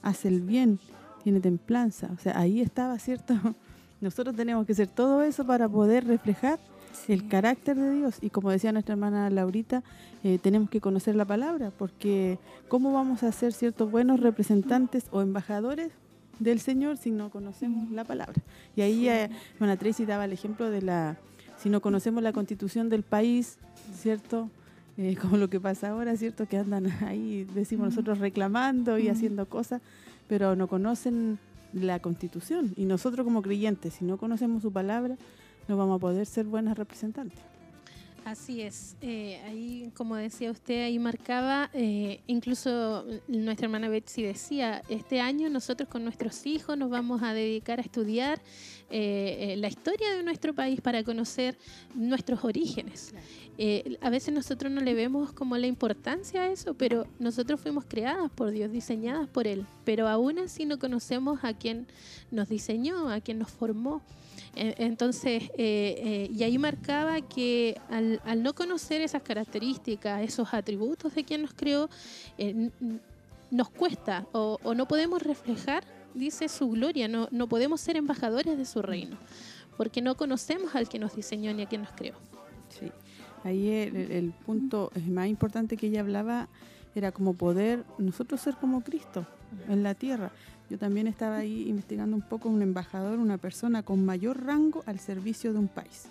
hace el bien, tiene templanza. O sea, ahí estaba, ¿cierto? [LAUGHS] Nosotros tenemos que ser todo eso para poder reflejar el carácter de Dios. Y como decía nuestra hermana Laurita, eh, tenemos que conocer la palabra, porque ¿cómo vamos a ser ciertos buenos representantes o embajadores del Señor si no conocemos la palabra? Y ahí eh, hermana Tracy daba el ejemplo de la, si no conocemos la constitución del país, ¿cierto?, eh, [LAUGHS] como lo que pasa ahora, ¿cierto? Que andan ahí, decimos nosotros, reclamando y haciendo cosas, pero no conocen la constitución. Y nosotros como creyentes, si no conocemos su palabra, no vamos a poder ser buenas representantes. Así es. Eh, ahí, como decía usted, ahí marcaba, eh, incluso nuestra hermana Betsy decía, este año nosotros con nuestros hijos nos vamos a dedicar a estudiar eh, la historia de nuestro país para conocer nuestros orígenes. a veces nosotros no le vemos como la importancia a eso, pero nosotros fuimos creadas por Dios, diseñadas por Él, pero aún así no conocemos a quien nos diseñó, a quien nos formó. Entonces, eh, eh, y ahí marcaba que al, no conocer esas características, esos atributos de quien nos creó, eh, nos cuesta o, no podemos reflejar, dice, su gloria, no, no podemos ser embajadores de su reino, porque no conocemos al que nos diseñó ni a quien nos creó. Sí, ahí el, el punto más importante que ella hablaba era como poder nosotros ser como Cristo en la tierra. Yo también estaba ahí investigando un poco un embajador, una persona con mayor rango al servicio de un país.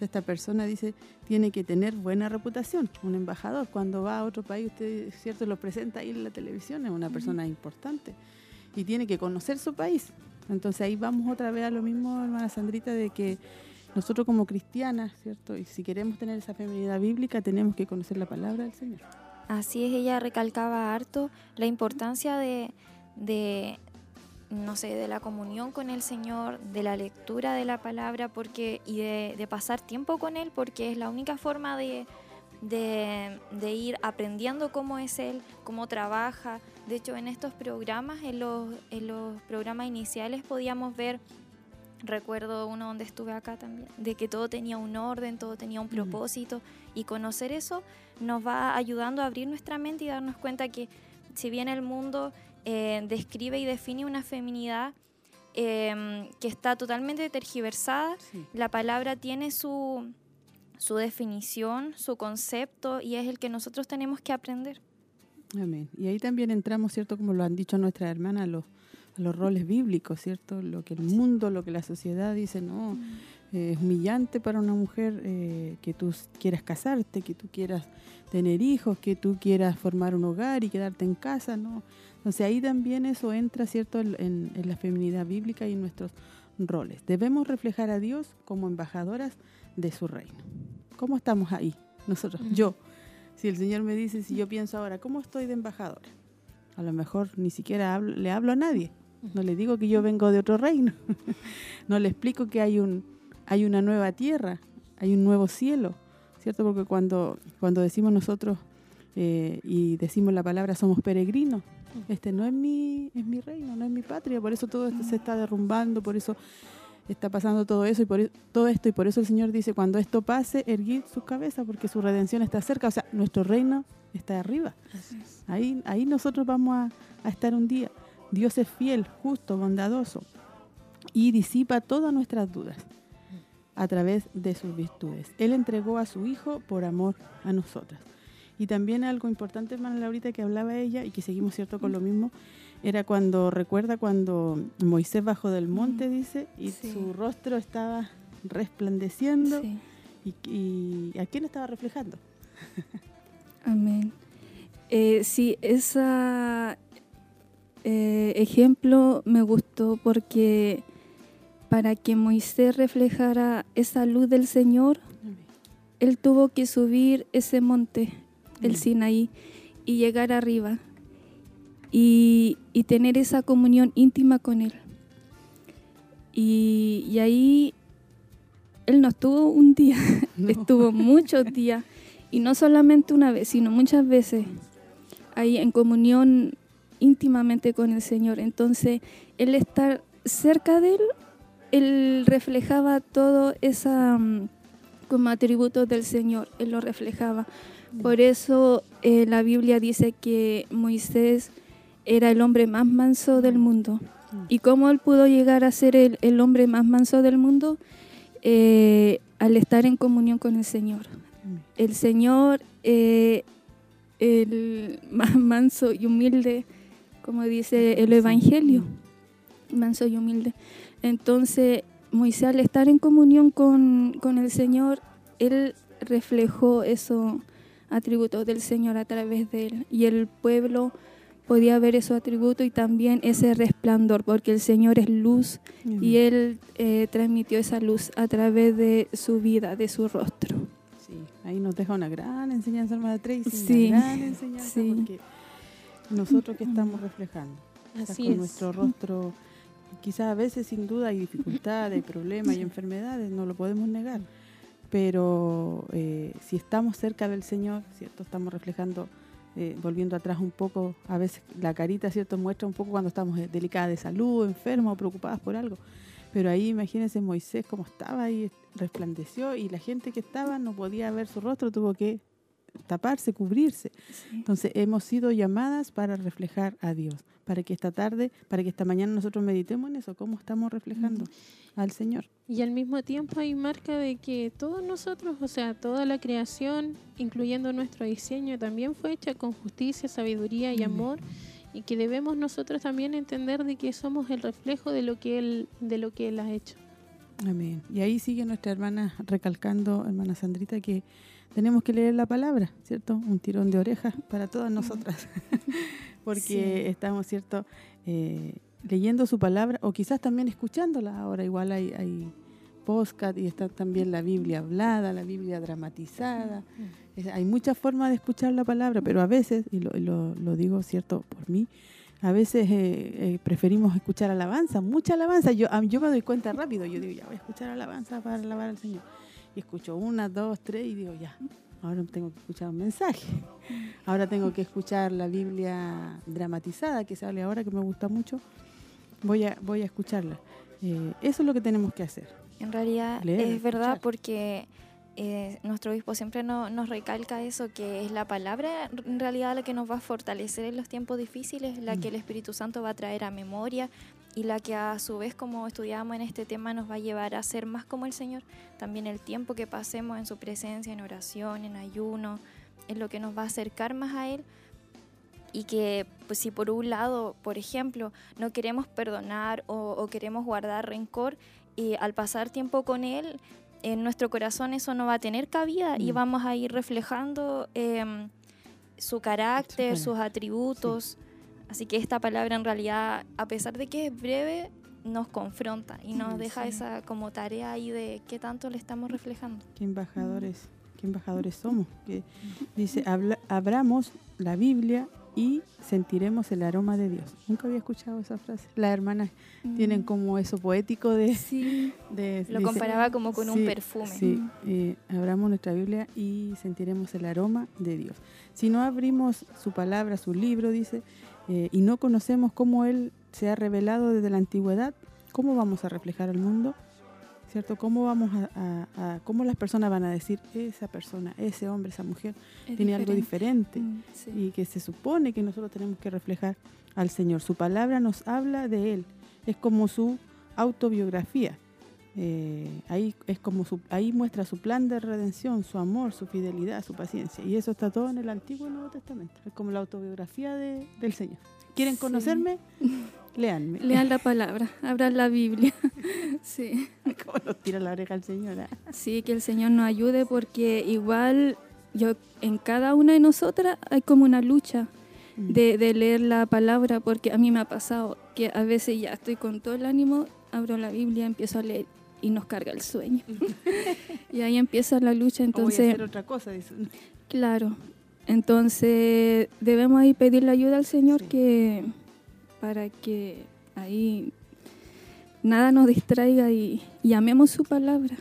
esta persona dice, tiene que tener buena reputación. Un embajador, cuando va a otro país, usted, cierto, lo presenta ahí en la televisión, es una persona importante. Y tiene que conocer su país. Entonces ahí vamos otra vez a lo mismo, hermana Sandrita, de que nosotros como cristianas, ¿cierto? Y si queremos tener esa feminidad bíblica, tenemos que conocer la palabra del Señor. Así es, ella recalcaba harto la importancia de, no sé, de la comunión con el Señor, de la lectura de la palabra porque y de, pasar tiempo con Él, porque es la única forma de, de, ir aprendiendo cómo es Él, cómo trabaja. De hecho, en estos programas, en los, en los programas iniciales podíamos ver, recuerdo uno donde estuve acá también, de que todo tenía un orden, todo tenía un mm. propósito, y conocer eso nos va ayudando a abrir nuestra mente y darnos cuenta que si bien el mundo eh, describe y define una feminidad em, que está totalmente tergiversada. La palabra tiene su, su definición, su concepto y es el que nosotros tenemos que aprender. Amén. Y ahí también entramos, ¿cierto? Como lo han dicho nuestras hermanas, los, los roles bíblicos, ¿cierto? Lo que el mundo, lo que la sociedad dice, no, mm. Eh, es humillante para una mujer eh, que tú quieras casarte, que tú quieras tener hijos, que tú quieras formar un hogar y quedarte en casa, ¿no? Entonces ahí también eso entra, ¿cierto?, en, la feminidad bíblica y en nuestros roles. Debemos reflejar a Dios como embajadoras de su reino. ¿Cómo estamos ahí? Nosotros, yo. Si el Señor me dice, si yo pienso ahora, ¿cómo estoy de embajadora? A lo mejor ni siquiera le hablo a nadie. No le digo que yo vengo de otro reino. [LAUGHS] no le explico que hay, un, hay una nueva tierra, hay un nuevo cielo. ¿Cierto? Porque cuando, cuando decimos nosotros eh, y decimos la palabra somos peregrinos, este no es mi, es mi reino, no es mi patria, por eso todo esto se está derrumbando, por eso está pasando todo eso y por e, todo esto y por eso el Señor dice cuando esto pase erguid sus cabezas porque su redención está cerca, o sea nuestro reino está arriba. Ahí ahí nosotros vamos a, a estar un día. Dios es fiel, justo, bondadoso y disipa todas nuestras dudas a través de sus virtudes. Él entregó a su Hijo por amor a nosotras. Y también algo importante, hermana Laurita, que hablaba ella y que seguimos cierto con lo mismo, era cuando, recuerda cuando Moisés bajó del monte, dice, y su rostro estaba resplandeciendo. Y, a quién estaba reflejando? [LAUGHS] Amén. Eh, sí, ese eh, ejemplo me gustó porque para que Moisés reflejara esa luz del Señor, él tuvo que subir ese monte, el Sinaí y llegar arriba y, tener esa comunión íntima con Él. Y, ahí Él no estuvo un día, [LAUGHS] estuvo muchos días y no solamente una vez, sino muchas veces ahí en comunión íntimamente con el Señor. Entonces, Él estar cerca de Él, Él reflejaba todo esa mm, como atributos del Señor, Él lo reflejaba. Por eso eh, la Biblia dice que Moisés era el hombre más manso del mundo. ¿Y cómo él pudo llegar a ser el, hombre más manso del mundo? Eh, al estar en comunión con el Señor. El Señor, eh, el más manso y humilde, como dice el Evangelio, manso y humilde. Entonces, Moisés al estar en comunión con, con el Señor, él reflejó eso atributos del Señor a través de él. Y el pueblo podía ver esos atributos y también ese resplandor, porque el Señor es luz y Él eh, transmitió esa luz a través de su vida, de su rostro. Sí, ahí nos deja una gran enseñanza, hermana Tracy, Sí, una gran enseñanza sí. porque nosotros que estamos reflejando, Así con es. nuestro rostro, quizás a veces sin duda hay dificultades, hay problemas, hay enfermedades, no lo podemos negar, pero eh, si estamos cerca del Señor, ¿cierto? Estamos reflejando, eh, volviendo atrás un poco, a veces la carita, ¿cierto? Muestra un poco cuando estamos eh, delicadas de salud, enfermas o preocupadas por algo. Pero ahí imagínense Moisés cómo estaba ahí, resplandeció y la gente que estaba no podía ver su rostro, tuvo que taparse, cubrirse. Entonces hemos sido llamadas para reflejar a Dios, para que esta tarde, para que esta mañana nosotros meditemos en eso, cómo estamos reflejando al Señor. Y al mismo tiempo hay marca de que todos nosotros, o sea, toda la creación, incluyendo nuestro diseño, también fue hecha con justicia, sabiduría y amor, y que debemos nosotros también entender de que somos el reflejo de lo que él, de lo que él ha hecho. Amén. Y ahí sigue nuestra hermana recalcando, hermana Sandrita, que tenemos que leer la palabra, ¿cierto? Un tirón de orejas para todas nosotras, [LAUGHS] porque estamos, ¿cierto? Eh, leyendo su palabra o quizás también escuchándola. Ahora igual hay, hay podcast y está también la Biblia hablada, la Biblia dramatizada. Es- hay muchas formas de escuchar la palabra, pero a veces, y lo, lo- lo digo, ¿cierto? Por mí, a veces eh, eh, preferimos escuchar alabanza, mucha alabanza. Yo, yo me doy cuenta rápido, yo digo, ya voy a escuchar alabanza para alabar al Señor. Y escucho una, dos, tres y digo, ya, ahora tengo que escuchar un mensaje. Ahora tengo que escuchar la Biblia dramatizada que sale ahora, que me gusta mucho. Voy a, voy a escucharla. Eh, eso es lo que tenemos que hacer. En realidad Leer, es verdad escuchar. porque eh, nuestro obispo siempre no- nos recalca eso, que es la palabra en realidad la que nos va a fortalecer en los tiempos difíciles, la Mm. que el Espíritu Santo va a traer a memoria y la que a su vez, como estudiábamos en este tema, nos va a llevar a ser más como el Señor. También el tiempo que pasemos en su presencia, en oración, en ayuno, es lo que nos va a acercar más a Él. Y que, pues si por un lado, por ejemplo, no queremos perdonar o, o queremos guardar rencor, y al pasar tiempo con Él, en nuestro corazón eso no va a tener cabida y Mm. vamos a ir reflejando em, su carácter, Su sus atributos. Así que esta palabra en realidad, a pesar de que es breve, nos confronta y nos Mm, deja sí. esa como tarea ahí de qué tanto le estamos reflejando. qué embajadores, qué embajadores somos. Que dice, habla- abramos la Biblia y sentiremos el aroma de Dios. Nunca había escuchado esa frase. Las hermanas tienen como eso poético de... Sí, [LAUGHS] de- Lo dice- comparaba como con un perfume. Sí, eh, abramos nuestra Biblia y sentiremos el aroma de Dios. Si no abrimos su palabra, su libro, dice, eh, y no conocemos cómo Él se ha revelado desde la antigüedad, ¿cómo vamos a reflejar al mundo? ¿Cierto? ¿Cómo vamos a, a- a- cómo las personas van a decir esa persona, ese hombre, esa mujer es tiene algo diferente? Mm, sí. y que se supone que nosotros tenemos que reflejar al Señor. Su palabra nos habla de Él, es como su autobiografía. Eh, ahí es como su, ahí muestra su plan de redención, su amor, su fidelidad, su paciencia. Y eso está todo en el Antiguo y Nuevo Testamento. Es como la autobiografía de- del Señor. ¿Quieren Sí. conocerme? Leanme. [LAUGHS] Lean la palabra, abran la Biblia. [LAUGHS] sí. [LAUGHS] ¿Cómo nos tira la oreja Señor? ah? Sí, que el Señor nos ayude porque igual yo en cada una de nosotras hay como una lucha Mm. de, de leer la palabra porque a mí me ha pasado que a veces ya estoy con todo el ánimo, abro la Biblia, empiezo a leer y nos carga el sueño. [LAUGHS] y ahí empieza la lucha, O voy a entonces, hacer otra cosa, dice. claro, entonces debemos ahí pedirle ayuda al Señor Sí. que para que ahí nada nos distraiga y, y amemos su palabra.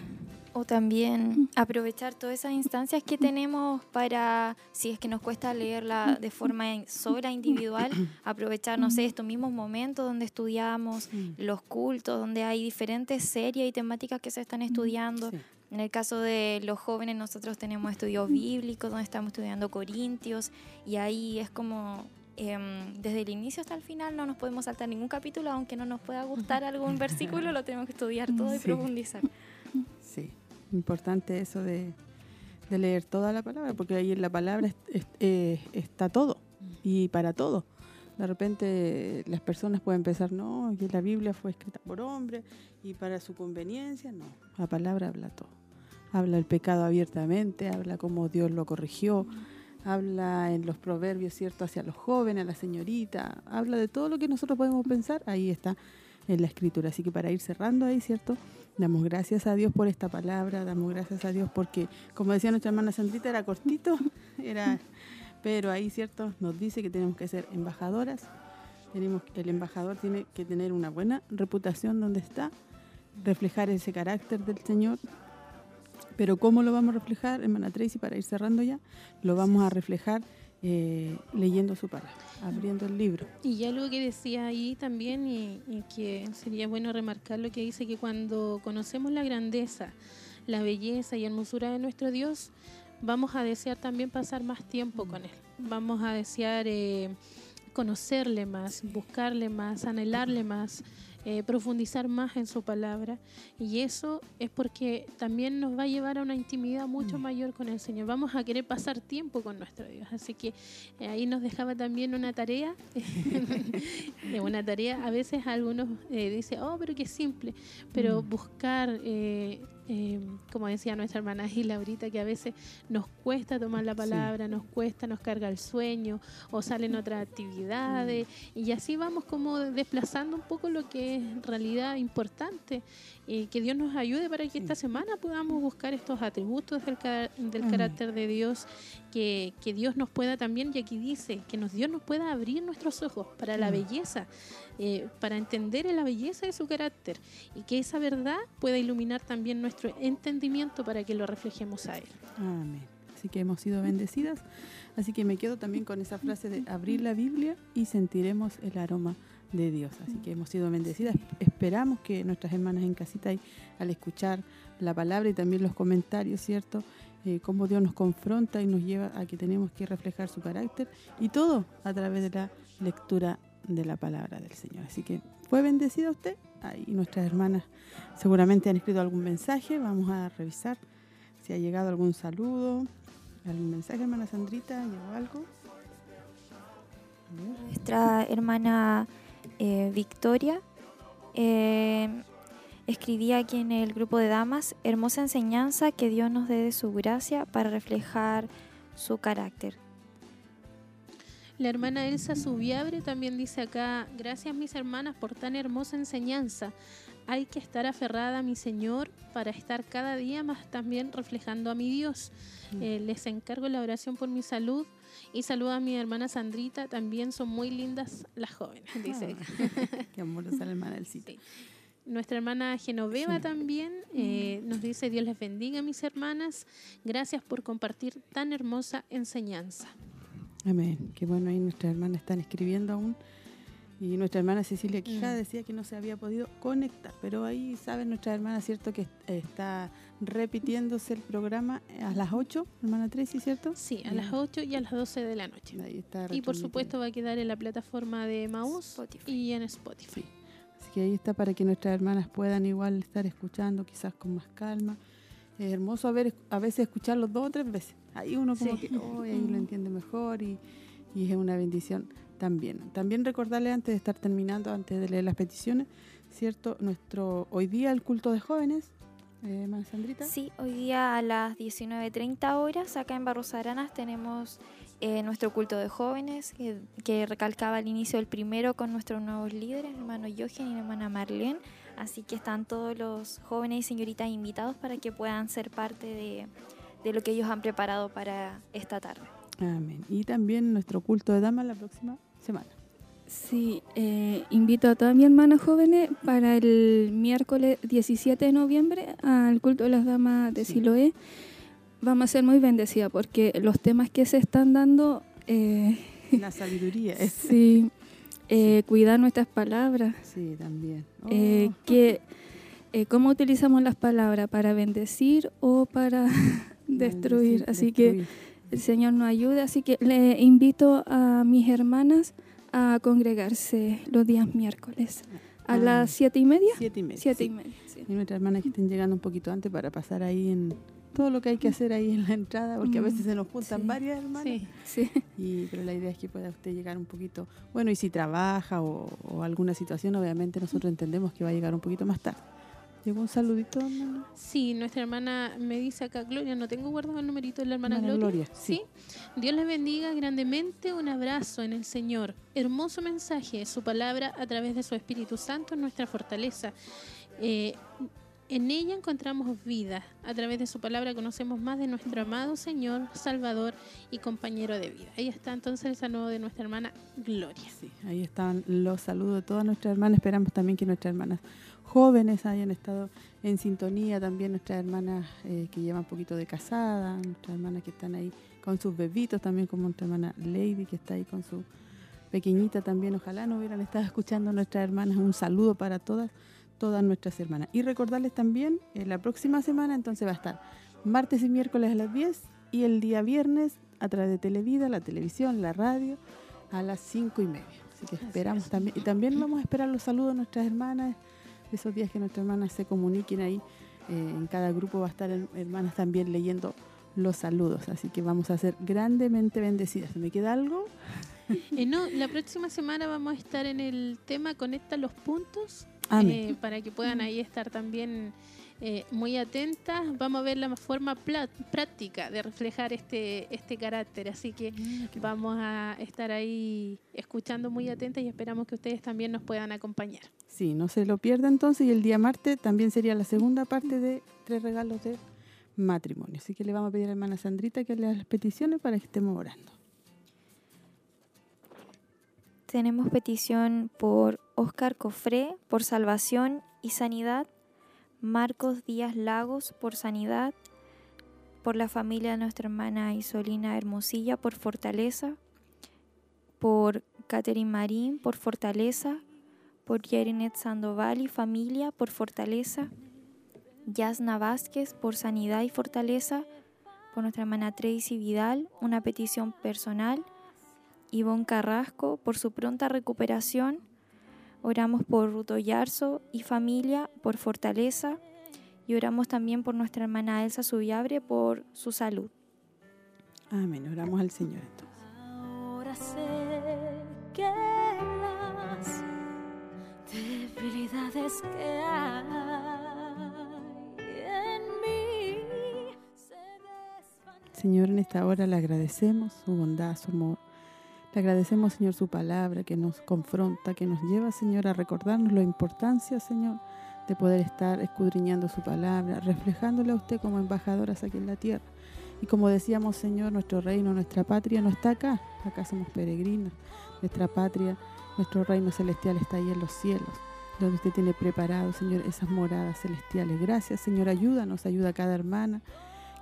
O también aprovechar todas esas instancias que tenemos para, si es que nos cuesta leerla de forma sola, individual, [COUGHS] aprovechar, no sé, estos mismos momentos donde estudiamos, Mm. los cultos, donde hay diferentes series y temáticas que se están estudiando. Sí. En el caso de los jóvenes, nosotros tenemos estudios bíblicos, donde estamos estudiando Corintios, y ahí es como, em, desde el inicio hasta el final, no nos podemos saltar ningún capítulo, aunque no nos pueda gustar algún versículo, lo tenemos que estudiar todo y profundizar. Importante eso de, leer toda la palabra, porque ahí en la palabra eh, está todo y para todo. De repente las personas pueden pensar, no, que la Biblia fue escrita por hombres y para su conveniencia, no, la palabra habla todo. Habla el pecado abiertamente, habla cómo Dios lo corrigió, habla en los proverbios, ¿cierto?, hacia los jóvenes, a la señorita, habla de todo lo que nosotros podemos pensar, ahí está en la escritura. Así que para ir cerrando ahí, ¿cierto? Damos gracias a Dios por esta palabra, damos gracias a Dios porque, como decía nuestra hermana Sandrita, era cortito, [LAUGHS] era, pero ahí, ¿cierto? Nos dice que tenemos que ser embajadoras, tenemos, el embajador tiene que tener una buena reputación donde está, reflejar ese carácter del Señor, pero ¿cómo lo vamos a reflejar, hermana Tracy, para ir cerrando ya? Lo vamos a reflejar eh, leyendo su palabra, abriendo el libro. Y algo que decía ahí también, y, que sería bueno remarcar lo que dice, que cuando conocemos la grandeza, la belleza y hermosura de nuestro Dios, vamos a desear también pasar más tiempo con Él. Vamos a desear eh, conocerle más, buscarle más, anhelarle más. Eh, profundizar más en su palabra y eso es porque también nos va a llevar a una intimidad mucho mm. mayor con el Señor. Vamos a querer pasar tiempo con nuestro Dios, así que eh, ahí nos dejaba también una tarea, [LAUGHS] una tarea, a veces algunos eh, dicen, oh, pero qué simple, pero mm. buscar Em, como decía nuestra hermana Gila ahorita, que a veces nos cuesta tomar la palabra, nos cuesta, nos carga el sueño o salen otras actividades mm. y así vamos como desplazando un poco lo que es en realidad importante que Dios nos ayude para que esta semana podamos buscar estos atributos del, del mm. carácter de Dios, que, que, Dios nos pueda también, y aquí dice, que nos, Dios nos pueda abrir nuestros ojos para la mm. belleza eh, para entender la belleza de su carácter y que esa verdad pueda iluminar también nuestro entendimiento para que lo reflejemos a Él. Amén. Así que hemos sido bendecidas. Así que me quedo también con esa frase de abrir la Biblia y sentiremos el aroma de Dios. Así que hemos sido bendecidas. Esperamos que nuestras hermanas en casita, al escuchar la palabra y también los comentarios, ¿cierto? Eh, cómo Dios nos confronta y nos lleva a que tenemos que reflejar su carácter y todo a través de la lectura de la palabra del Señor. Así que, ¿fue bendecida usted? Ahí nuestras hermanas seguramente han escrito algún mensaje. Vamos a revisar si ha llegado algún saludo, algún mensaje, hermana Sandrita, ¿llegó algo? Nuestra hermana eh, Victoria eh, escribía aquí en el grupo de damas, hermosa enseñanza que Dios nos dé de su gracia para reflejar su carácter. La hermana Elsa Subiabre también dice acá, gracias mis hermanas por tan hermosa enseñanza. Hay que estar aferrada a mi Señor para estar cada día más también reflejando a mi Dios. Mm. Eh, les encargo la oración por mi salud y saludo a mi hermana Sandrita, también son muy lindas las jóvenes, dice. Ah, [LAUGHS] qué amorosa la hermana Elsa. Nuestra hermana Genoveva también eh, nos dice, Dios les bendiga mis hermanas, gracias por compartir tan hermosa enseñanza. Amén. Qué bueno, ahí nuestras hermanas están escribiendo aún. Y nuestra hermana Cecilia Quijada mm. decía que no se había podido conectar, pero ahí saben nuestra hermana, ¿cierto? Que está repitiéndose el programa a las 8, hermana Tracy, ¿cierto? Sí, a las 8 y a las 12 de la noche. Ahí está y por supuesto va a quedar en la plataforma de Maús y en Spotify. Así que ahí está para que nuestras hermanas puedan igual estar escuchando, quizás con más calma. Es hermoso a, ver, a veces escucharlos dos o tres veces ahí uno como que oh, ahí lo entiende mejor y, es una bendición también. También recordarle antes de estar terminando, antes de leer las peticiones, ¿cierto? Nuestro hoy día el culto de jóvenes, eh, Sandrita. Sí, hoy día a las 19.30 horas acá en Barros Aranas tenemos eh, nuestro culto de jóvenes que, que, recalcaba al inicio el primero con nuestros nuevos líderes, hermano Jochen y hermana Marlene. Así que están todos los jóvenes y señoritas invitados para que puedan ser parte de de lo que ellos han preparado para esta tarde. Amén. Y también nuestro culto de damas la próxima semana. Sí, eh, invito a todas mis hermanas jóvenes para el miércoles 17 de noviembre al culto de las damas de Siloé. Vamos a ser muy bendecidas porque los temas que se están dando... Eh, la sabiduría. [LAUGHS] Sí, eh, cuidar nuestras palabras. Sí, también. Eh, que, ¿Cómo utilizamos las palabras? ¿Para bendecir o para [LAUGHS] destruir. Así que el Señor nos ayude. Así que le invito a mis hermanas a congregarse los días miércoles. ¿A las siete y media? Siete y media. Siete y media. Y nuestras hermanas que estén llegando un poquito antes para pasar ahí en todo lo que hay que hacer ahí en la entrada, porque a veces se nos juntan varias hermanas. Sí, sí. Y, pero la idea es que pueda usted llegar un poquito. Bueno, y si trabaja o, o alguna situación, obviamente nosotros entendemos que va a llegar un poquito más tarde. ¿Llegó un saludito, hermana? Sí, nuestra hermana me dice acá, Gloria, no tengo guardado el numerito de la hermana, Gloria. sí. Dios les bendiga grandemente, un abrazo en el Señor. Hermoso mensaje, su palabra a través de su Espíritu Santo, nuestra fortaleza. Eh, En ella encontramos vida. A través de su palabra conocemos más de nuestro amado Señor, Salvador y compañero de vida. Ahí está entonces el saludo de nuestra hermana Gloria. Sí, ahí están los saludos de todas nuestras hermanas. Esperamos también que nuestras hermanas jóvenes hayan estado en sintonía, también nuestras hermanas eh, que llevan un poquito de casada, nuestras hermanas que están ahí con sus bebitos, también como nuestra hermana Lady que está ahí con su pequeñita también. Ojalá no hubieran estado escuchando nuestras hermanas. Un saludo para todas todas nuestras hermanas. Y recordarles también, eh, la próxima semana entonces va a estar martes y miércoles a las 10 y el día viernes a través de Televida, la televisión, la radio, a las 5 y media. Así que esperamos también. Y también vamos a esperar los saludos de nuestras hermanas, esos días que nuestras hermanas se comuniquen ahí. Eh, en cada grupo va a estar hermanas también leyendo los saludos. Así que vamos a ser grandemente bendecidas. ¿Me queda algo? Eh, no, la próxima semana vamos a estar en el tema Conecta los puntos eh, para que puedan ahí estar también eh, muy atentas. Vamos a ver la forma práctica de reflejar este, este carácter, así que mm, vamos a estar ahí escuchando muy atentas y esperamos que ustedes también nos puedan acompañar. Sí, no se lo pierda entonces y el día martes también sería la segunda parte de tres regalos de matrimonio. Así que le vamos a pedir a la hermana Sandrita que lea las peticiones para que estemos orando. Tenemos petición por Oscar Cofré por salvación y sanidad, Marcos Díaz Lagos por sanidad, por la familia de nuestra hermana Isolina Hermosilla por fortaleza, por Catherine Marín por fortaleza, por Yerinet Sandoval y familia por fortaleza, Yasna Vázquez por sanidad y fortaleza, por nuestra hermana Tracy Vidal, una petición personal, Ivonne Carrasco por su pronta recuperación. Oramos por Ruto Yarzo y familia por fortaleza. Y oramos también por nuestra hermana Elsa Subiabre por su salud. Amén. Oramos al Señor Ahora sé que las debilidades que hay en mí Señor, en esta hora le agradecemos su bondad, su amor le agradecemos, Señor, su palabra que nos confronta, que nos lleva, Señor, a recordarnos la importancia, Señor, de poder estar escudriñando su palabra, reflejándole a usted como embajadoras aquí en la tierra. Y como decíamos, Señor, nuestro reino, nuestra patria no está acá, acá somos peregrinos. Nuestra patria, nuestro reino celestial está ahí en los cielos, donde usted tiene preparado, Señor, esas moradas celestiales. Gracias, Señor, ayúdanos, ayuda cada hermana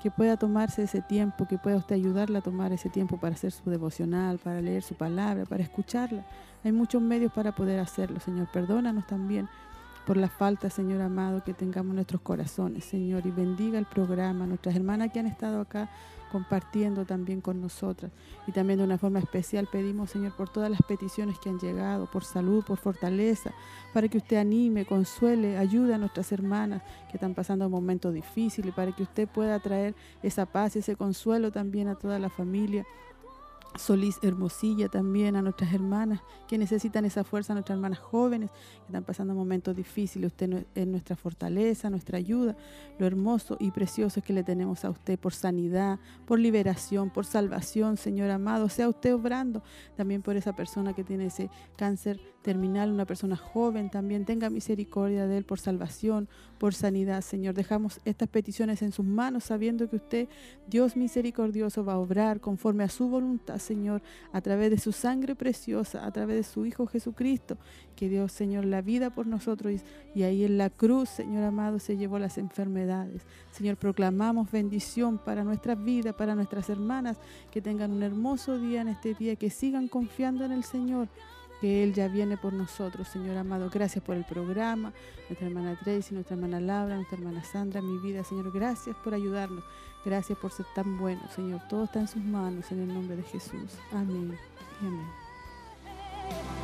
que pueda tomarse ese tiempo, que pueda usted ayudarla a tomar ese tiempo para hacer su devocional, para leer su palabra, para escucharla. Hay muchos medios para poder hacerlo, Señor. Perdónanos también por la falta, Señor amado, que tengamos en nuestros corazones, Señor, y bendiga el programa, nuestras hermanas que han estado acá compartiendo también con nosotras. Y también de una forma especial pedimos, Señor, por todas las peticiones que han llegado, por salud, por fortaleza, para que usted anime, consuele, ayude a nuestras hermanas que están pasando momentos difíciles, para que usted pueda traer esa paz y ese consuelo también a toda la familia Solís Hermosilla también, a nuestras hermanas que necesitan esa fuerza, a nuestras hermanas jóvenes que están pasando momentos difíciles. Usted es nuestra fortaleza, nuestra ayuda. Lo hermoso y precioso es que le tenemos a usted por sanidad, por liberación, por salvación, Señor amado. Sea usted obrando también por esa persona que tiene ese cáncer terminal, una persona joven también. Tenga misericordia de él por salvación, por sanidad, Señor. Dejamos estas peticiones en sus manos sabiendo que usted, Dios misericordioso, va a obrar conforme a su voluntad Señor, a través de su sangre preciosa, a través de su Hijo Jesucristo, que dio, Señor, la vida por nosotros y, ahí en la cruz, Señor amado, se llevó las enfermedades. Señor, proclamamos bendición para nuestras vidas, para nuestras hermanas, que tengan un hermoso día en este día, que sigan confiando en el Señor que Él ya viene por nosotros, Señor amado. Gracias por el programa, nuestra hermana Tracy, nuestra hermana Laura, nuestra hermana Sandra, mi vida, Señor. Gracias por ayudarnos. Gracias por ser tan bueno, Señor. Todo está en sus manos en el nombre de Jesús. Amén. amén.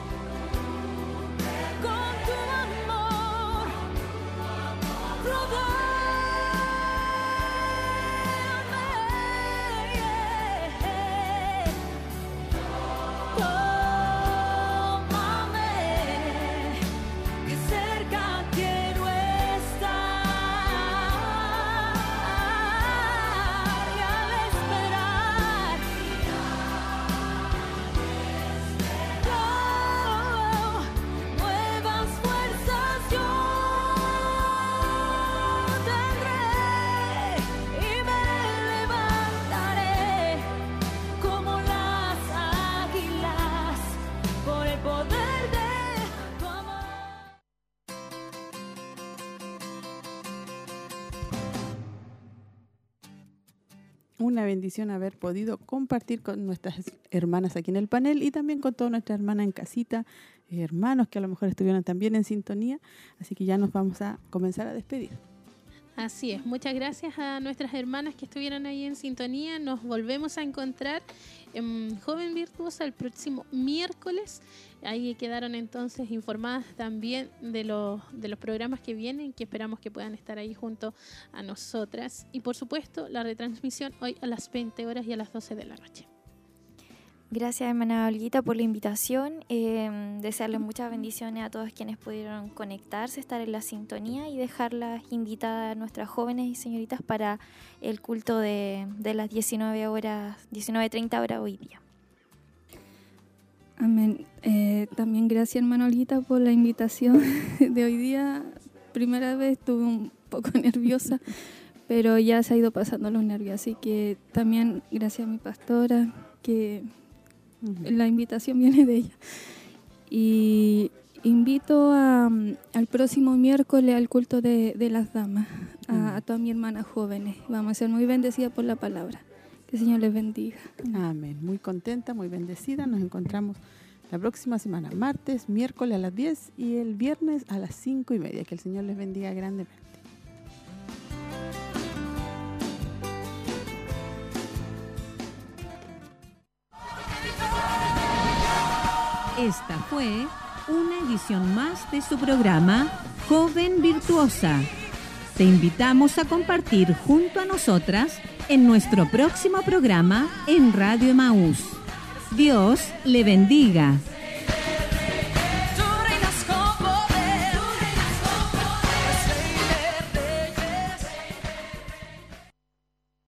Bendición haber podido compartir con nuestras hermanas aquí en el panel y también con todas nuestras hermanas en casita, hermanos que a lo mejor estuvieron también en sintonía. Así que ya nos vamos a comenzar a despedir. Así es, muchas gracias a nuestras hermanas que estuvieron ahí en sintonía. Nos volvemos a encontrar en Joven Virtuosa el próximo miércoles. Ahí quedaron entonces informadas también de los, de los programas que vienen, que esperamos que puedan estar ahí junto a nosotras. Y por supuesto, la retransmisión hoy a las 20 horas y a las 12 de la noche. Gracias, hermana Olguita, por la invitación. Eh, desearles muchas bendiciones a todos quienes pudieron conectarse, estar en la sintonía y dejarlas invitadas a nuestras jóvenes y señoritas para el culto de, de las 19 horas, 19.30 horas hoy día. Amén. Eh, también gracias, hermana Olguita, por la invitación [LAUGHS] de hoy día. Primera vez estuve un poco [LAUGHS] nerviosa, pero ya se ha ido pasando los nervios. Así que también gracias a mi pastora, que la invitación viene de ella. Y invito a, al próximo miércoles al culto de, de las damas, a, a todas mis hermanas jóvenes. Vamos a ser muy bendecidas por la palabra. Que el Señor les bendiga. Amén. Muy contenta, muy bendecida. Nos encontramos la próxima semana, martes, miércoles a las 10 y el viernes a las 5 y media. Que el Señor les bendiga grandemente. Esta fue una edición más de su programa Joven Virtuosa. Te invitamos a compartir junto a nosotras en nuestro próximo programa en Radio Emaús. Dios le bendiga.